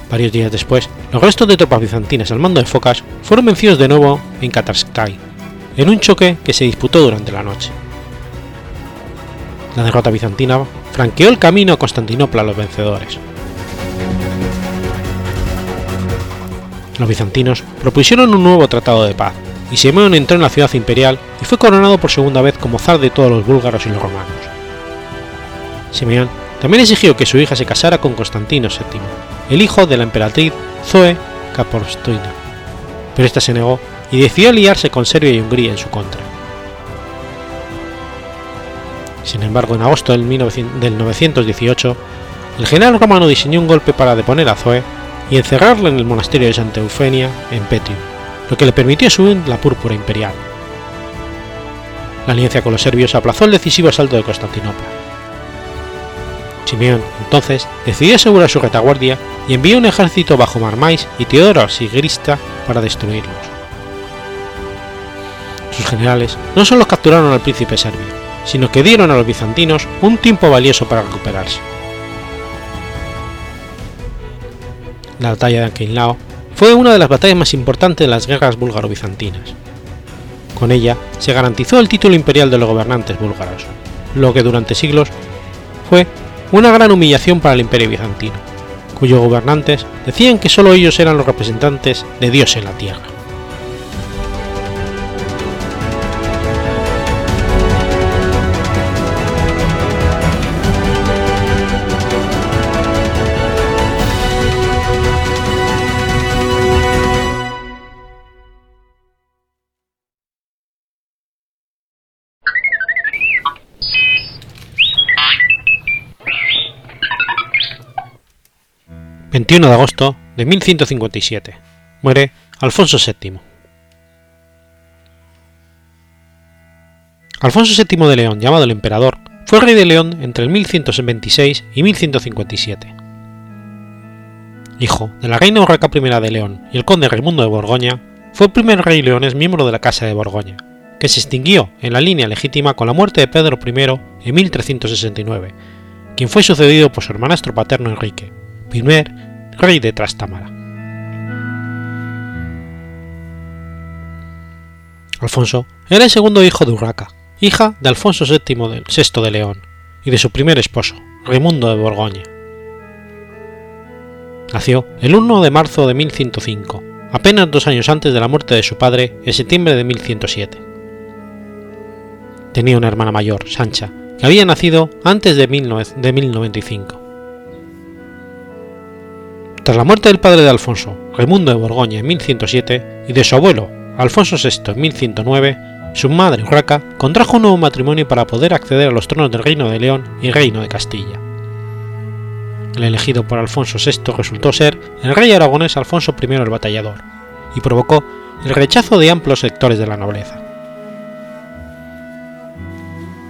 Varios días después, los restos de tropas bizantinas al mando de Focas fueron vencidos de nuevo en Katarskay, en un choque que se disputó durante la noche. La derrota bizantina franqueó el camino a Constantinopla a los vencedores. Los bizantinos propusieron un nuevo tratado de paz, y Simeón entró en la ciudad imperial y fue coronado por segunda vez como zar de todos los búlgaros y los romanos. Simeón también exigió que su hija se casara con Constantino VII, el hijo de la emperatriz Zoe Caporstoina, pero ésta se negó y decidió aliarse con Serbia y Hungría en su contra. Sin embargo, en agosto del, 918, el general romano diseñó un golpe para deponer a Zoe y encerrarla en el monasterio de Santa Eufenia en Petrium, lo que le permitió subir la púrpura imperial. La alianza con los serbios aplazó el decisivo asalto de Constantinopla. Simeón, entonces, decidió asegurar su retaguardia y envió un ejército bajo Marmais y Teodoro Sigrista para destruirlos. Sus generales no solo capturaron al príncipe serbio, sino que dieron a los bizantinos un tiempo valioso para recuperarse. La batalla de Anquinlao fue una de las batallas más importantes de las guerras búlgaro-bizantinas. Con ella se garantizó el título imperial de los gobernantes búlgaros, lo que durante siglos fue una gran humillación para el imperio bizantino, cuyos gobernantes decían que solo ellos eran los representantes de Dios en la tierra. 21 de agosto de 1157. Muere Alfonso VII. Alfonso VII de León, llamado el Emperador, fue rey de León entre el 1126 y 1157. Hijo de la reina Urraca I de León y el conde Raimundo de Borgoña, fue el primer rey leones miembro de la Casa de Borgoña, que se extinguió en la línea legítima con la muerte de Pedro I en 1369, quien fue sucedido por su hermanastro paterno Enrique, primer rey de Trastámara. Alfonso era el segundo hijo de Urraca, hija de Alfonso VII de, de León y de su primer esposo, Raimundo de Borgoña. Nació el 1 de marzo de 1105, apenas dos años antes de la muerte de su padre en septiembre de 1107. Tenía una hermana mayor, Sancha, que había nacido antes de, 1095. Tras la muerte del padre de Alfonso, Raimundo de Borgoña en 1107, y de su abuelo, Alfonso VI en 1109, su madre Urraca contrajo un nuevo matrimonio para poder acceder a los tronos del Reino de León y Reino de Castilla. El elegido por Alfonso VI resultó ser el rey aragonés Alfonso I el Batallador, y provocó el rechazo de amplios sectores de la nobleza.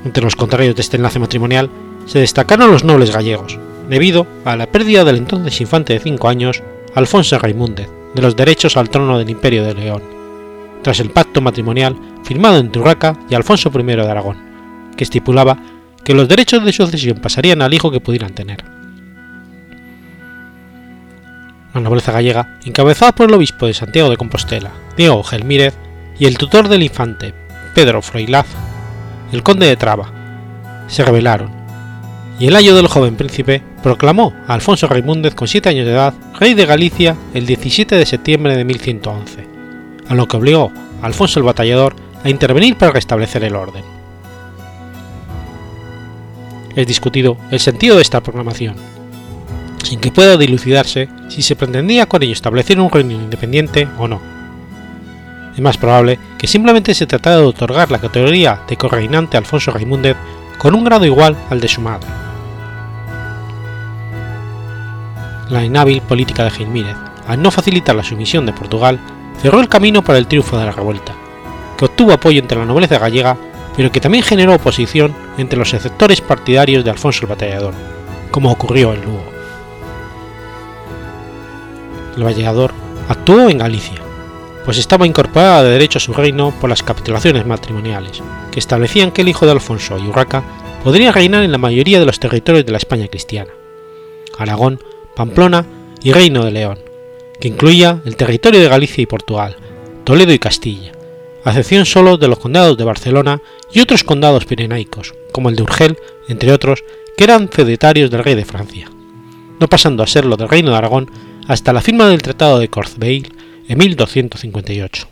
Entre los contrarios de este enlace matrimonial se destacaron los nobles gallegos, debido a la pérdida del entonces infante de 5 años, Alfonso Raimúndez, de los derechos al trono del Imperio de León, tras el pacto matrimonial firmado entre Urraca y Alfonso I de Aragón, que estipulaba que los derechos de sucesión pasarían al hijo que pudieran tener. La nobleza gallega, encabezada por el obispo de Santiago de Compostela, Diego Gelmírez, y el tutor del infante, Pedro Froilaz, el conde de Traba, se rebelaron y el ayo del joven príncipe proclamó a Alfonso Raimúndez con 7 años de edad rey de Galicia el 17 de septiembre de 1111, a lo que obligó a Alfonso el Batallador a intervenir para restablecer el orden. Es discutido el sentido de esta proclamación, sin que pueda dilucidarse si se pretendía con ello establecer un reino independiente o no. Es más probable que simplemente se tratara de otorgar la categoría de correinante a Alfonso Raimúndez con un grado igual al de su madre. La inhábil política de Gilmírez, al no facilitar la sumisión de Portugal, cerró el camino para el triunfo de la revuelta, que obtuvo apoyo entre la nobleza gallega, pero que también generó oposición entre los sectores partidarios de Alfonso el Batallador, como ocurrió en Lugo. El Batallador actuó en Galicia, pues estaba incorporada de derecho a su reino por las capitulaciones matrimoniales, que establecían que el hijo de Alfonso y Urraca podría reinar en la mayoría de los territorios de la España cristiana, Aragón, Pamplona y Reino de León, que incluía el territorio de Galicia y Portugal, Toledo y Castilla, a excepción solo de los condados de Barcelona y otros condados pirenaicos, como el de Urgel, entre otros, que eran feudatarios del rey de Francia, no pasando a serlo del Reino de Aragón hasta la firma del Tratado de Corbeil en 1258.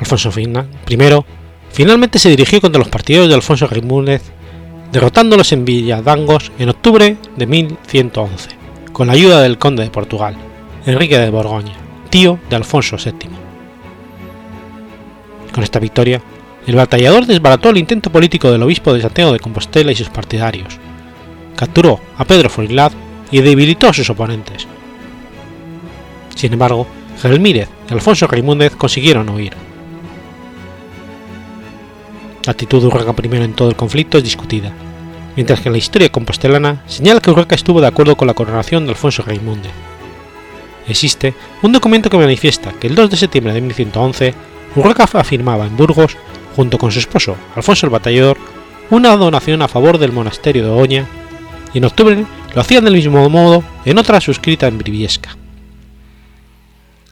Alfonso I finalmente se dirigió contra los partidarios de Alfonso Raimunez, derrotándolos en Villadangos en octubre de 1111, con la ayuda del conde de Portugal, Enrique de Borgoña, tío de Alfonso VII. Con esta victoria, el batallador desbarató el intento político del obispo de Santiago de Compostela y sus partidarios, capturó a Pedro Forilad y debilitó a sus oponentes. Sin embargo, Gelmírez y Alfonso Raimúndez consiguieron huir. La actitud de Urraca I en todo el conflicto es discutida, mientras que la historia compostelana señala que Urraca estuvo de acuerdo con la coronación de Alfonso Raimúndez. Existe un documento que manifiesta que el 2 de septiembre de 1111 Urraca afirmaba en Burgos, junto con su esposo Alfonso el Batallador, una donación a favor del monasterio de Oña, y en octubre lo hacían del mismo modo en otra suscrita en Briviesca.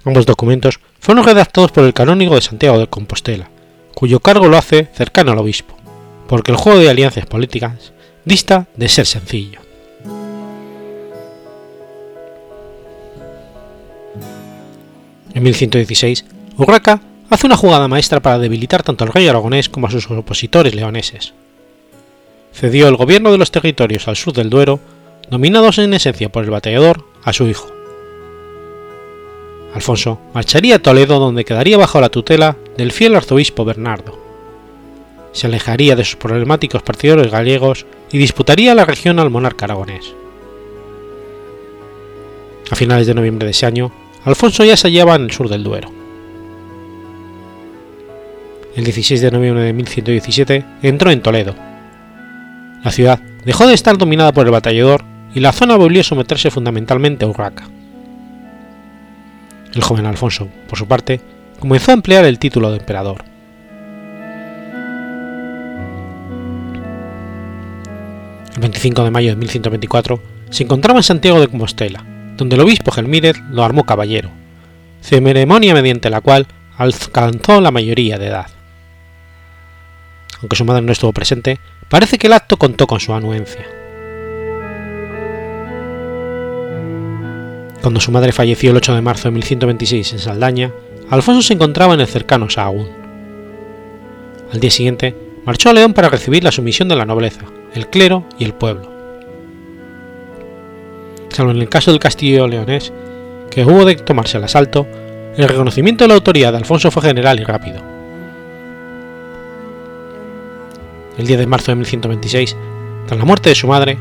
Ambos documentos fueron redactados por el canónigo de Santiago de Compostela, cuyo cargo lo hace cercano al obispo, porque el juego de alianzas políticas dista de ser sencillo. En 1116, Urraca hace una jugada maestra para debilitar tanto al rey aragonés como a sus opositores leoneses. Cedió el gobierno de los territorios al sur del Duero, dominados en esencia por el batallador, a su hijo, Alfonso marcharía a Toledo donde quedaría bajo la tutela del fiel arzobispo Bernardo. Se alejaría de sus problemáticos partidarios gallegos y disputaría la región al monarca aragonés. A finales de noviembre de ese año, Alfonso ya se hallaba en el sur del Duero. El 16 de noviembre de 1117 entró en Toledo. La ciudad dejó de estar dominada por el batallador y la zona volvió a someterse fundamentalmente a Urraca. El joven Alfonso, por su parte, comenzó a emplear el título de emperador. El 25 de mayo de 1124 se encontraba en Santiago de Compostela, donde el obispo Gelmírez lo armó caballero, ceremonia mediante la cual alcanzó la mayoría de edad. Aunque su madre no estuvo presente, parece que el acto contó con su anuencia. Cuando su madre falleció el 8 de marzo de 1126 en Saldaña, Alfonso se encontraba en el cercano Sahagún. Al día siguiente, marchó a León para recibir la sumisión de la nobleza, el clero y el pueblo. Salvo en el caso del castillo leonés, que hubo de tomarse el asalto, el reconocimiento de la autoridad de Alfonso fue general y rápido. El 10 de marzo de 1126, tras la muerte de su madre,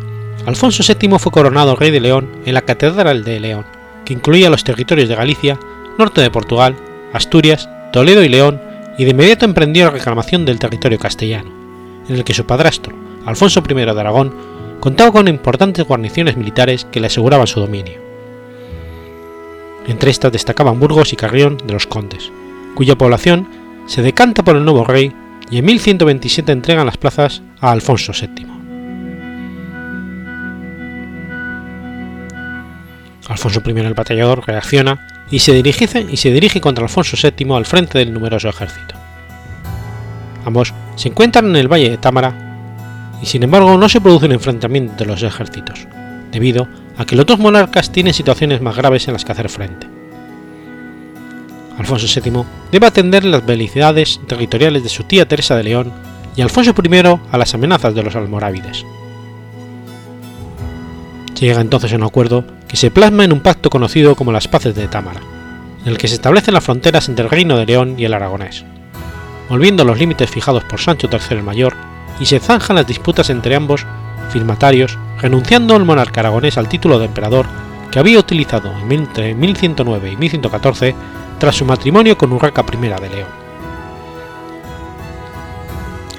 Alfonso VII fue coronado rey de León en la Catedral de León, que incluía los territorios de Galicia, norte de Portugal, Asturias, Toledo y León, y de inmediato emprendió la reclamación del territorio castellano, en el que su padrastro, Alfonso I de Aragón, contaba con importantes guarniciones militares que le aseguraban su dominio. Entre estas destacaban Burgos y Carrión de los Condes, cuya población se decanta por el nuevo rey y en 1127 entregan las plazas a Alfonso VII. Alfonso I el batallador reacciona y se, dirige, y se dirige contra Alfonso VII al frente del numeroso ejército. Ambos se encuentran en el valle de Támara y sin embargo no se produce un enfrentamiento de los ejércitos, debido a que los dos monarcas tienen situaciones más graves en las que hacer frente. Alfonso VII debe atender las velocidades territoriales de su tía Teresa de León y Alfonso I a las amenazas de los almorávides. Se llega entonces a un acuerdo que se plasma en un pacto conocido como las Paces de Támara, en el que se establecen las fronteras entre el Reino de León y el Aragonés, volviendo los límites fijados por Sancho III el Mayor y se zanjan las disputas entre ambos firmatarios, renunciando el monarca aragonés al título de emperador que había utilizado entre 1109 y 1114 tras su matrimonio con Urraca I de León.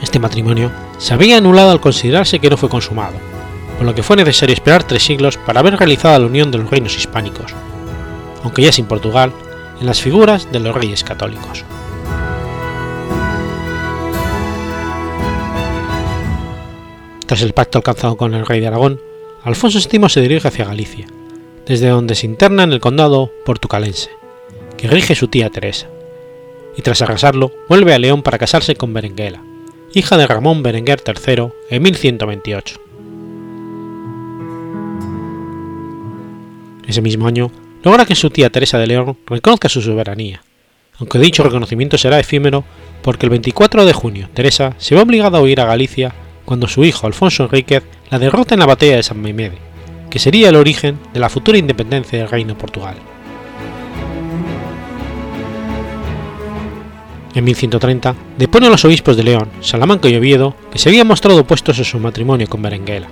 Este matrimonio se había anulado al considerarse que no fue consumado, por lo que fue necesario esperar tres siglos para ver realizada la unión de los reinos hispánicos, aunque ya sin Portugal, en las figuras de los reyes católicos. Tras el pacto alcanzado con el rey de Aragón, Alfonso VII se dirige hacia Galicia, desde donde se interna en el condado portucalense, que rige su tía Teresa, y tras arrasarlo vuelve a León para casarse con Berenguela, hija de Ramón Berenguer III en 1128. Ese mismo año logra que su tía Teresa de León reconozca su soberanía, aunque dicho reconocimiento será efímero porque el 24 de junio Teresa se ve obligada a huir a Galicia cuando su hijo Alfonso Enríquez la derrota en la batalla de San Maimede, que sería el origen de la futura independencia del Reino de Portugal. En 1130 depone a los obispos de León, Salamanca y Oviedo que se habían mostrado opuestos a su matrimonio con Berenguela.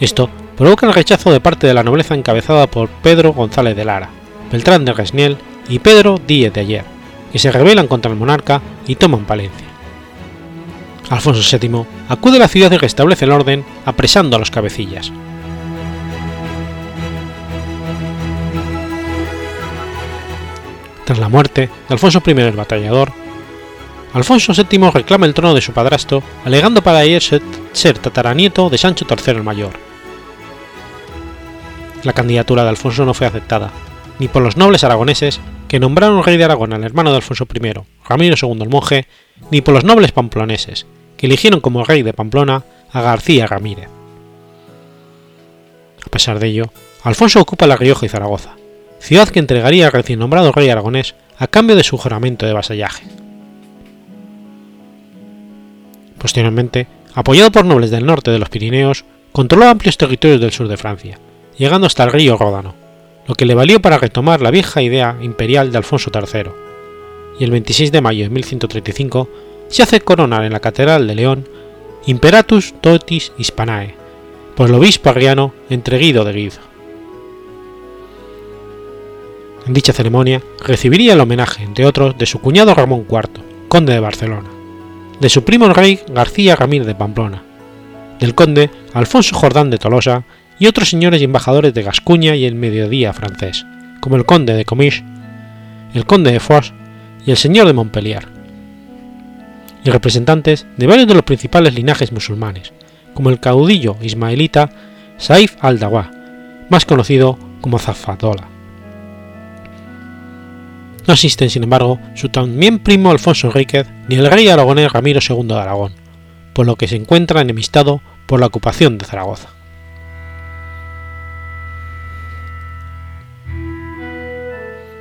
Esto provoca el rechazo de parte de la nobleza encabezada por Pedro González de Lara, Beltrán de Resniel y Pedro Díez de Ayer, que se rebelan contra el monarca y toman Palencia. Alfonso VII acude a la ciudad y restablece el orden apresando a los cabecillas. Tras la muerte de Alfonso I el Batallador, Alfonso VII reclama el trono de su padrastro, alegando para ello ser tataranieto de Sancho III el Mayor. La candidatura de Alfonso no fue aceptada, ni por los nobles aragoneses que nombraron rey de Aragón al hermano de Alfonso I, Ramiro II el Monje, ni por los nobles pamploneses, que eligieron como rey de Pamplona a García Ramírez. A pesar de ello, Alfonso ocupa La Rioja y Zaragoza, ciudad que entregaría al recién nombrado rey aragonés a cambio de su juramento de vasallaje. Posteriormente, apoyado por nobles del norte de los Pirineos, controló amplios territorios del sur de Francia, llegando hasta el río Ródano, lo que le valió para retomar la vieja idea imperial de Alfonso III, y el 26 de mayo de 1135 se hace coronar en la Catedral de León Imperatus Totis Hispanae, por el obispo arriano Entreguido de Guido. En dicha ceremonia recibiría el homenaje, entre otros, de su cuñado Ramón IV, conde de Barcelona, de su primo el rey García Ramírez de Pamplona, del conde Alfonso Jordán de Tolosa y otros señores y embajadores de Gascuña y el mediodía francés, como el conde de Comich, el conde de Foix y el señor de Montpellier y representantes de varios de los principales linajes musulmanes, como el caudillo ismaelita Saif al-Dawa, más conocido como Zafadola. No asisten, sin embargo, su también primo Alfonso Enríquez ni el rey aragonés Ramiro II de Aragón, por lo que se encuentra enemistado por la ocupación de Zaragoza.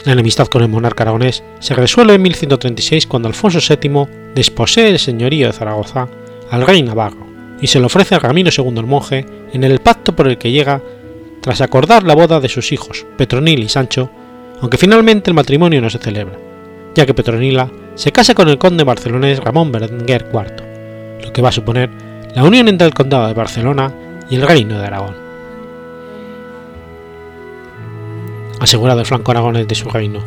La enemistad con el monarca aragonés se resuelve en 1136 cuando Alfonso VII desposee el señorío de Zaragoza al rey Navarro y se lo ofrece a Ramiro II el monje en el pacto por el que llega tras acordar la boda de sus hijos Petronil y Sancho, aunque finalmente el matrimonio no se celebra, ya que Petronila se casa con el conde barcelonés Ramón Berenguer IV, lo que va a suponer la unión entre el condado de Barcelona y el reino de Aragón. Asegurado el franco aragonés de su reino,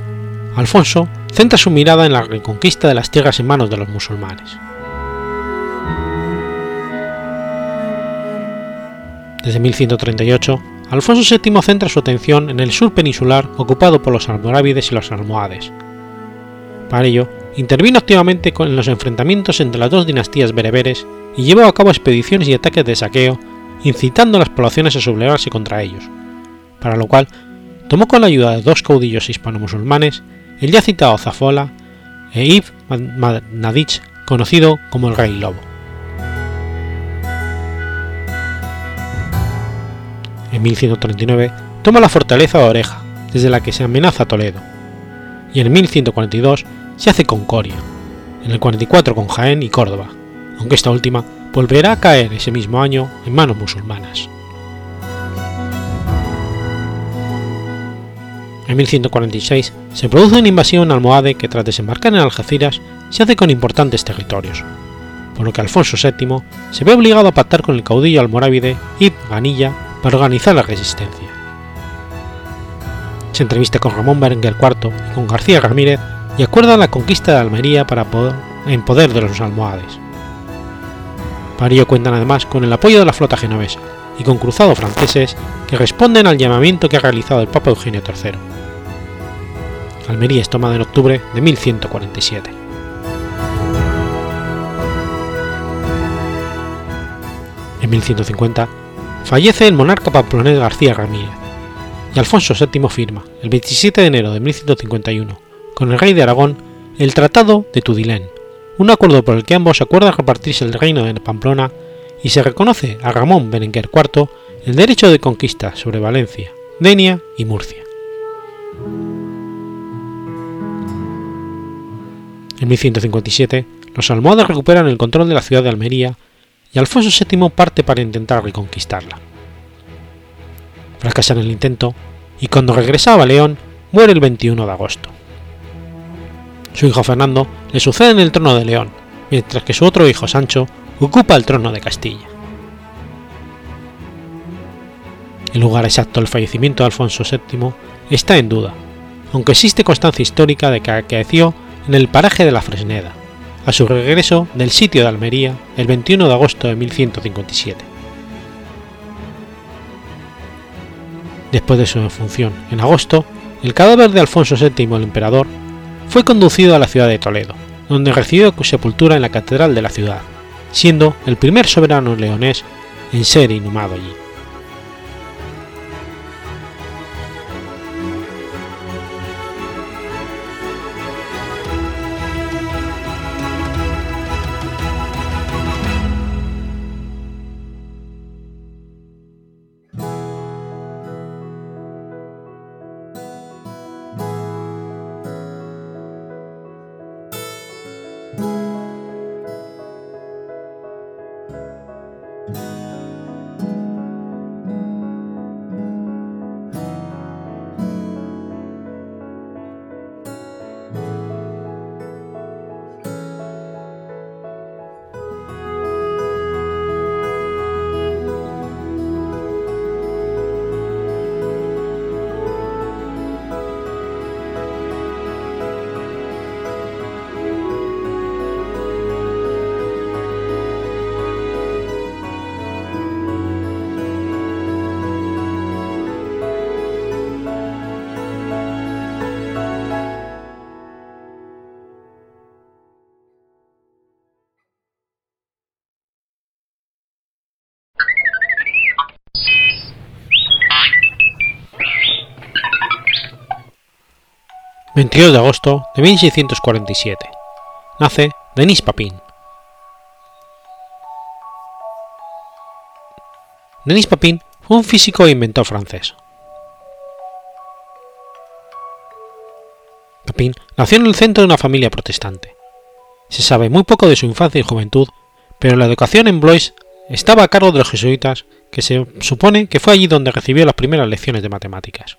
Alfonso centra su mirada en la reconquista de las tierras en manos de los musulmanes. Desde 1138, Alfonso VII centra su atención en el sur peninsular ocupado por los almorávides y los almohades. Para ello, intervino activamente en los enfrentamientos entre las dos dinastías bereberes y llevó a cabo expediciones y ataques de saqueo, incitando a las poblaciones a sublevarse contra ellos, para lo cual tomó con la ayuda de dos caudillos hispano-musulmanes el ya citado Zafola e Ibn Nadich, conocido como el Rey Lobo. En 1139 toma la fortaleza de Oreja, desde la que se amenaza Toledo, y en 1142 se hace con Coria, en el 44 con Jaén y Córdoba, aunque esta última volverá a caer ese mismo año en manos musulmanas. En 1146 se produce una invasión almohade que tras desembarcar en Algeciras se hace con importantes territorios, por lo que Alfonso VII se ve obligado a pactar con el caudillo almorávide Ibn Ganilla para organizar la resistencia. Se entrevista con Ramón Berenguer IV y con García Ramírez y acuerdan la conquista de Almería para en poder de los almohades. Para ello cuentan además con el apoyo de la flota genovesa y con cruzados franceses que responden al llamamiento que ha realizado el Papa Eugenio III. Almería es tomada en octubre de 1147. En 1150 fallece el monarca pamplonés García Ramírez y Alfonso VII firma, el 27 de enero de 1151, con el rey de Aragón, el Tratado de Tudilén, un acuerdo por el que ambos acuerdan repartirse el reino de Pamplona y se reconoce a Ramón Berenguer IV el derecho de conquista sobre Valencia, Denia y Murcia. En 1157, los almohadas recuperan el control de la ciudad de Almería y Alfonso VII parte para intentar reconquistarla. Fracasa en el intento y cuando regresaba a León muere el 21 de agosto. Su hijo Fernando le sucede en el trono de León, mientras que su otro hijo Sancho ocupa el trono de Castilla. El lugar exacto del fallecimiento de Alfonso VII está en duda, aunque existe constancia histórica de que acaeció en el paraje de la Fresneda, a su regreso del sitio de Almería el 21 de agosto de 1157. Después de su defunción, en agosto, el cadáver de Alfonso VII el emperador fue conducido a la ciudad de Toledo, donde recibió sepultura en la catedral de la ciudad, siendo el primer soberano leonés en ser inhumado allí. 22 de agosto de 1647. Nace Denis Papin. Denis Papin fue un físico e inventor francés. Papin nació en el centro de una familia protestante. Se sabe muy poco de su infancia y juventud, pero la educación en Blois estaba a cargo de los jesuitas, que se supone que fue allí donde recibió las primeras lecciones de matemáticas.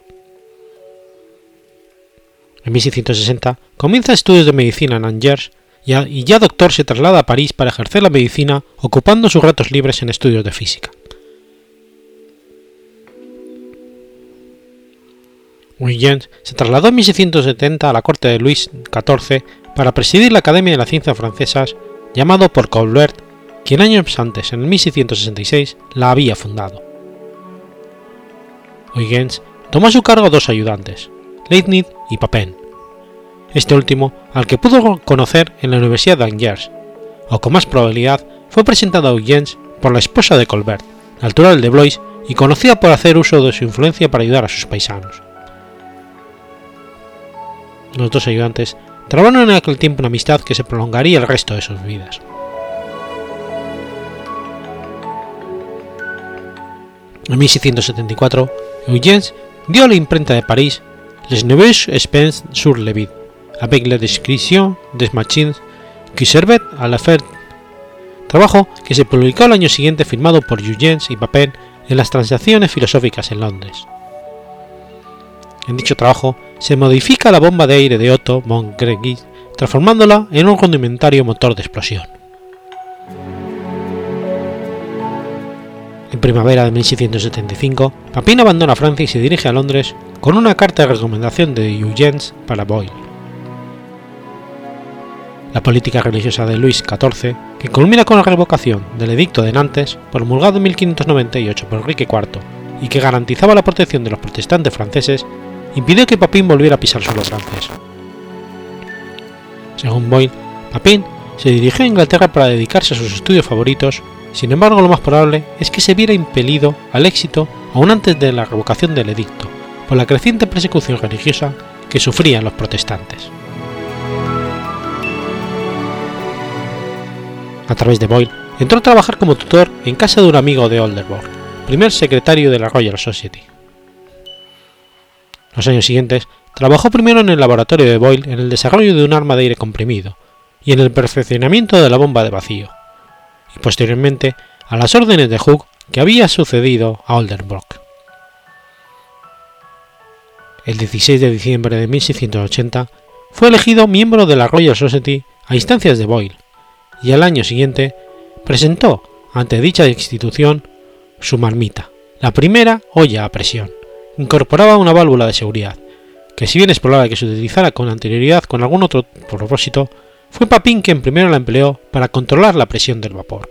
En 1660 comienza estudios de medicina en Angers y ya doctor se traslada a París para ejercer la medicina ocupando sus ratos libres en estudios de física. Huygens se trasladó en 1670 a la corte de Luis XIV para presidir la Academia de las Ciencias Francesas, llamado por Colbert, quien años antes, en 1666, la había fundado. Huygens tomó a su cargo dos ayudantes, Leibniz y Papin, este último al que pudo conocer en la Universidad de Angers, o con más probabilidad fue presentado a Huygens por la esposa de Colbert, natural de Blois y conocida por hacer uso de su influencia para ayudar a sus paisanos. Los dos ayudantes trabaron en aquel tiempo una amistad que se prolongaría el resto de sus vidas. En 1674, Huygens dio a la imprenta de París Les Nouvelles Espèces sur le Vide, avec la description des machines qui servent à la faire, trabajo que se publicó al año siguiente firmado por Huygens y Papin en las Transacciones Filosóficas en Londres. En dicho trabajo se modifica la bomba de aire de Otto von transformándola en un rudimentario motor de explosión. En primavera de 1675, Papin abandona Francia y se dirige a Londres con una carta de recomendación de Huygens para Boyle. la política religiosa de Luis XIV, que culmina con la revocación del Edicto de Nantes, promulgado en 1598 por Enrique IV y que garantizaba la protección de los protestantes franceses, impidió que Papin volviera a pisar suelo francés. Según Boyle, Papin se dirigió a Inglaterra para dedicarse a sus estudios favoritos, sin embargo lo más probable es que se viera impelido al éxito aún antes de la revocación del edicto, por la creciente persecución religiosa que sufrían los protestantes. A través de Boyle, entró a trabajar como tutor en casa de un amigo de Oldenburg, primer secretario de la Royal Society. Los años siguientes, trabajó primero en el laboratorio de Boyle en el desarrollo de un arma de aire comprimido y en el perfeccionamiento de la bomba de vacío, y posteriormente a las órdenes de Hooke que había sucedido a Oldenburg. El 16 de diciembre de 1680 fue elegido miembro de la Royal Society a instancias de Boyle, y al año siguiente presentó ante dicha institución su marmita, la primera olla a presión. Incorporaba una válvula de seguridad, que si bien es probable que se utilizara con anterioridad con algún otro propósito, fue Papin quien primero la empleó para controlar la presión del vapor.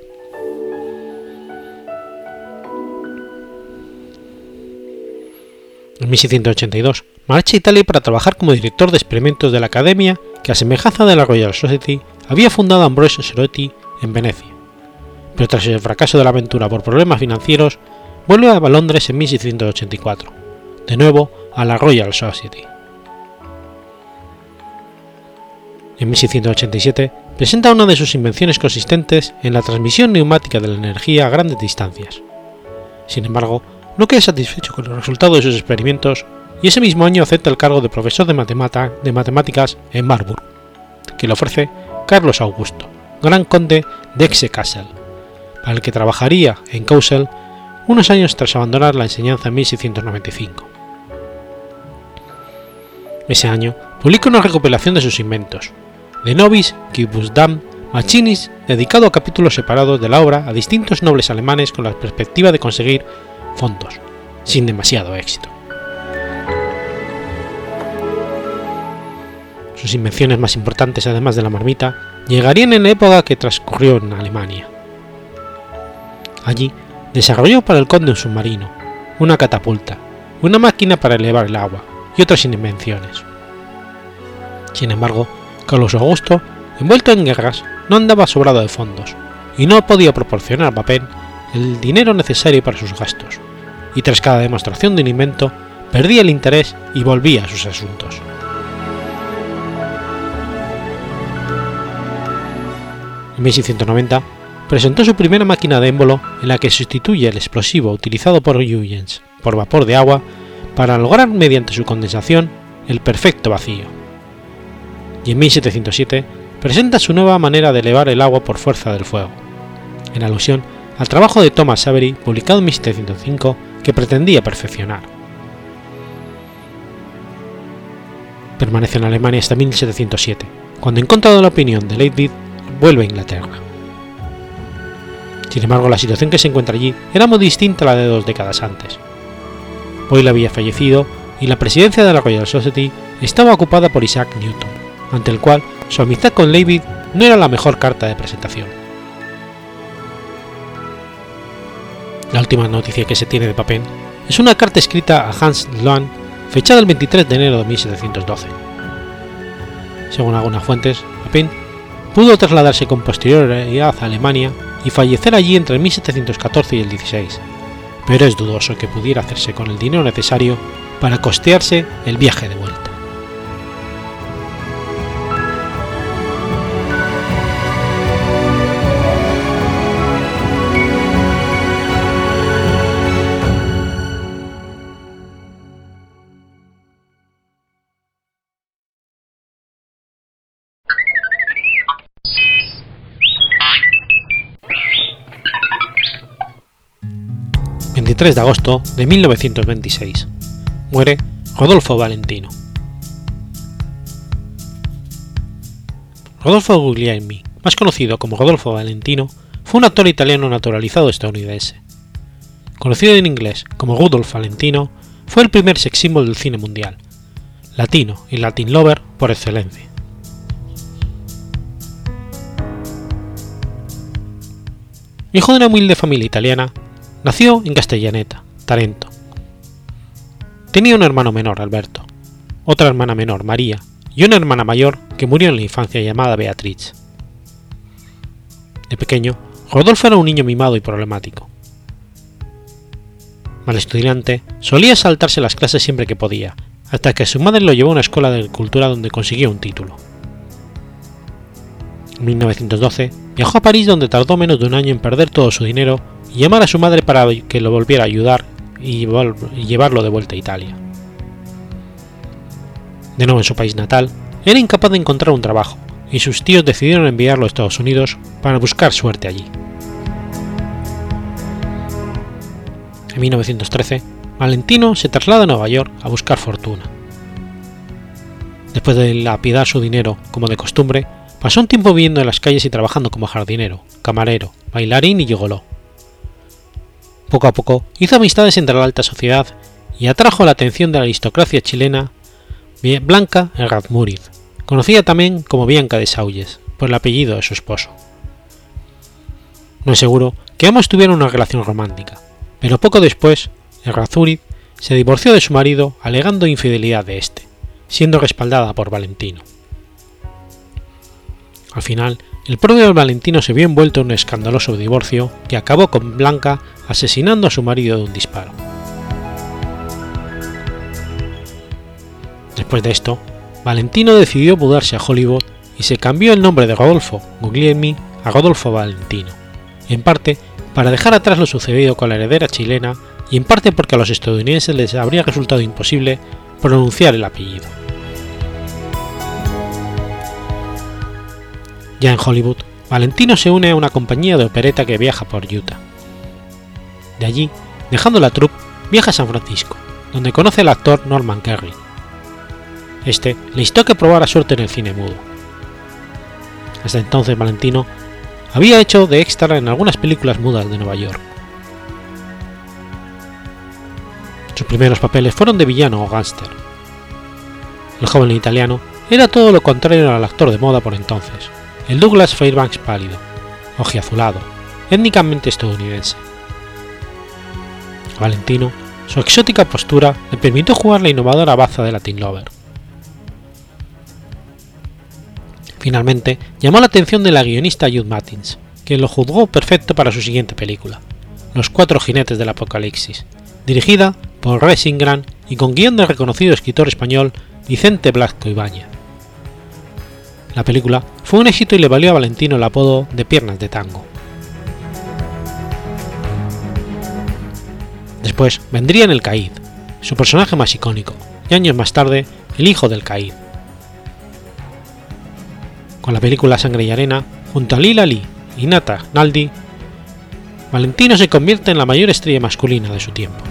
En 1682 marcha a Italia para trabajar como director de experimentos de la academia que a semejanza de la Royal Society había fundado Ambrosio Cerotti en Venecia. Pero tras el fracaso de la aventura por problemas financieros, vuelve a Londres en 1684, de nuevo a la Royal Society. En 1687 presenta una de sus invenciones consistentes en la transmisión neumática de la energía a grandes distancias. Sin embargo, no queda satisfecho con el resultado de sus experimentos y ese mismo año acepta el cargo de profesor de, de matemáticas en Marburg, que le ofrece Carlos Augusto, gran conde de Execassel, para el que trabajaría en Causel unos años tras abandonar la enseñanza en 1695. Ese año publica una recopilación de sus inventos, De Nobis Quibusdam Machinis, dedicado a capítulos separados de la obra a distintos nobles alemanes con la perspectiva de conseguir fondos, sin demasiado éxito. Sus invenciones más importantes, además de la marmita, llegarían en la época que transcurrió en Alemania. Allí desarrolló para el conde un submarino, una catapulta, una máquina para elevar el agua y otras invenciones. Sin embargo, Carlos Augusto, envuelto en guerras, no andaba sobrado de fondos y no podía proporcionar a Papin el dinero necesario para sus gastos, y tras cada demostración de un invento perdía el interés y volvía a sus asuntos. En 1690 presentó su primera máquina de émbolo en la que sustituye el explosivo utilizado por Huygens por vapor de agua para lograr mediante su condensación el perfecto vacío. Y en 1707 presenta su nueva manera de elevar el agua por fuerza del fuego, en alusión al trabajo de Thomas Savery publicado en 1705 que pretendía perfeccionar. Permanece en Alemania hasta 1707, cuando en contra de la opinión de Leibniz vuelve a Inglaterra. Sin embargo, la situación que se encuentra allí era muy distinta a la de dos décadas antes. Boyle había fallecido y la presidencia de la Royal Society estaba ocupada por Isaac Newton, ante el cual su amistad con Leibniz no era la mejor carta de presentación. La última noticia que se tiene de Papin es una carta escrita a Hans Loan fechada el 23 de enero de 1712. Según algunas fuentes, Papin pudo trasladarse con posterioridad a Alemania y fallecer allí entre el 1714 y el 16, pero es dudoso que pudiera hacerse con el dinero necesario para costearse el viaje de vuelta. 23 de agosto de 1926. Muere Rodolfo Valentino. Rodolfo Guglielmi, más conocido como Rodolfo Valentino, fue un actor italiano naturalizado estadounidense. Conocido en inglés como Rudolf Valentino, fue el primer sex symbol del cine mundial, latino y latin lover por excelencia. Hijo de una humilde familia italiana, nació en Castellaneta, Tarento. Tenía un hermano menor, Alberto, otra hermana menor, María, y una hermana mayor que murió en la infancia llamada Beatriz. De pequeño, Rodolfo era un niño mimado y problemático. Mal estudiante, solía saltarse las clases siempre que podía, hasta que su madre lo llevó a una escuela de agricultura donde consiguió un título. En 1912 viajó a París donde tardó menos de un año en perder todo su dinero y llamar a su madre para que lo volviera a ayudar y llevarlo de vuelta a Italia. De nuevo en su país natal, era incapaz de encontrar un trabajo y sus tíos decidieron enviarlo a Estados Unidos para buscar suerte allí. En 1913, Valentino se traslada a Nueva York a buscar fortuna. Después de lapidar su dinero como de costumbre, pasó un tiempo viviendo en las calles y trabajando como jardinero, camarero, bailarín y gigoló. Poco a poco hizo amistades entre la alta sociedad y atrajo la atención de la aristocracia chilena Blanca Errazmuriz, conocida también como Bianca de Saulles, por el apellido de su esposo. No es seguro que ambos tuvieran una relación romántica, pero poco después, Errázuriz se divorció de su marido alegando infidelidad de éste, siendo respaldada por Valentino. Al final, el propio Valentino se vio envuelto en un escandaloso divorcio que acabó con Blanca asesinando a su marido de un disparo. Después de esto, Valentino decidió mudarse a Hollywood y se cambió el nombre de Rodolfo Guglielmi a Rodolfo Valentino, en parte para dejar atrás lo sucedido con la heredera chilena y en parte porque a los estadounidenses les habría resultado imposible pronunciar el apellido. Ya en Hollywood, Valentino se une a una compañía de opereta que viaja por Utah. De allí, dejando la troupe, viaja a San Francisco, donde conoce al actor Norman Kerry. Este le instó que probara suerte en el cine mudo. Hasta entonces Valentino había hecho de extra en algunas películas mudas de Nueva York. Sus primeros papeles fueron de villano o gángster. El joven italiano era todo lo contrario al actor de moda por entonces, el Douglas Fairbanks pálido, ojiazulado, étnicamente estadounidense. Valentino, su exótica postura le permitió jugar la innovadora baza de Latin Lover. Finalmente, llamó la atención de la guionista Jude Matins, quien lo juzgó perfecto para su siguiente película, Los Cuatro Jinetes del Apocalipsis, dirigida por Res Ingram y con guion del reconocido escritor español Vicente Blasco Ibáñez. La película fue un éxito y le valió a Valentino el apodo de Piernas de Tango. Después vendría en El Caíd, su personaje más icónico, y años más tarde, el hijo del Caíd, con la película Sangre y Arena, junto a Lila Lee y Nata Naldi, Valentino se convierte en la mayor estrella masculina de su tiempo.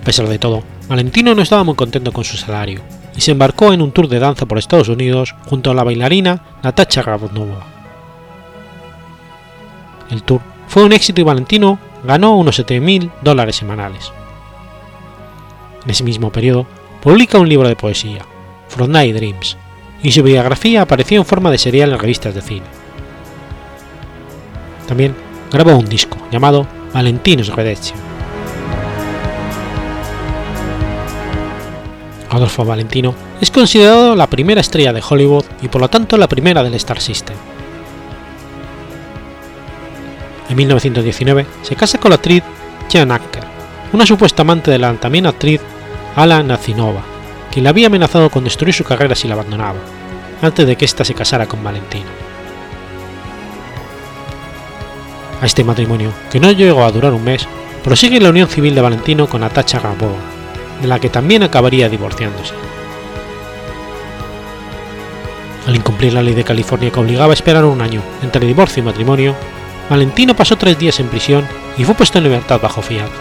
A pesar de todo, Valentino no estaba muy contento con su salario y se embarcó en un tour de danza por Estados Unidos junto a la bailarina Natacha Rabonova. El tour fue un éxito y Valentino ganó unos 7.000 dólares semanales. En ese mismo periodo, publica un libro de poesía, From Night Dreams, y su biografía apareció en forma de serial en revistas de cine. También grabó un disco llamado Valentino's Redemption. Adolfo Valentino es considerado la primera estrella de Hollywood y por lo tanto la primera del Star System. En 1919 se casa con la actriz Jan Acker, una supuesta amante de la también actriz Ala Nazinova, quien le había amenazado con destruir su carrera si la abandonaba, antes de que ésta se casara con Valentino. A este matrimonio, que no llegó a durar un mes, prosigue la unión civil de Valentino con Atacha Gamboa, de la que también acabaría divorciándose. Al incumplir la ley de California que obligaba a esperar un año entre divorcio y matrimonio, Valentino pasó tres días en prisión y fue puesto en libertad bajo fianza.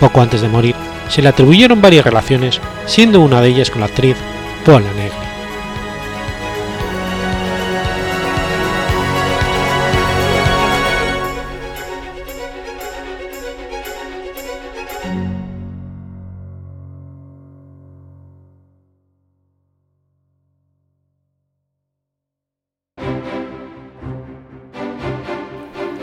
Poco antes de morir, se le atribuyeron varias relaciones, siendo una de ellas con la actriz Paula Negri.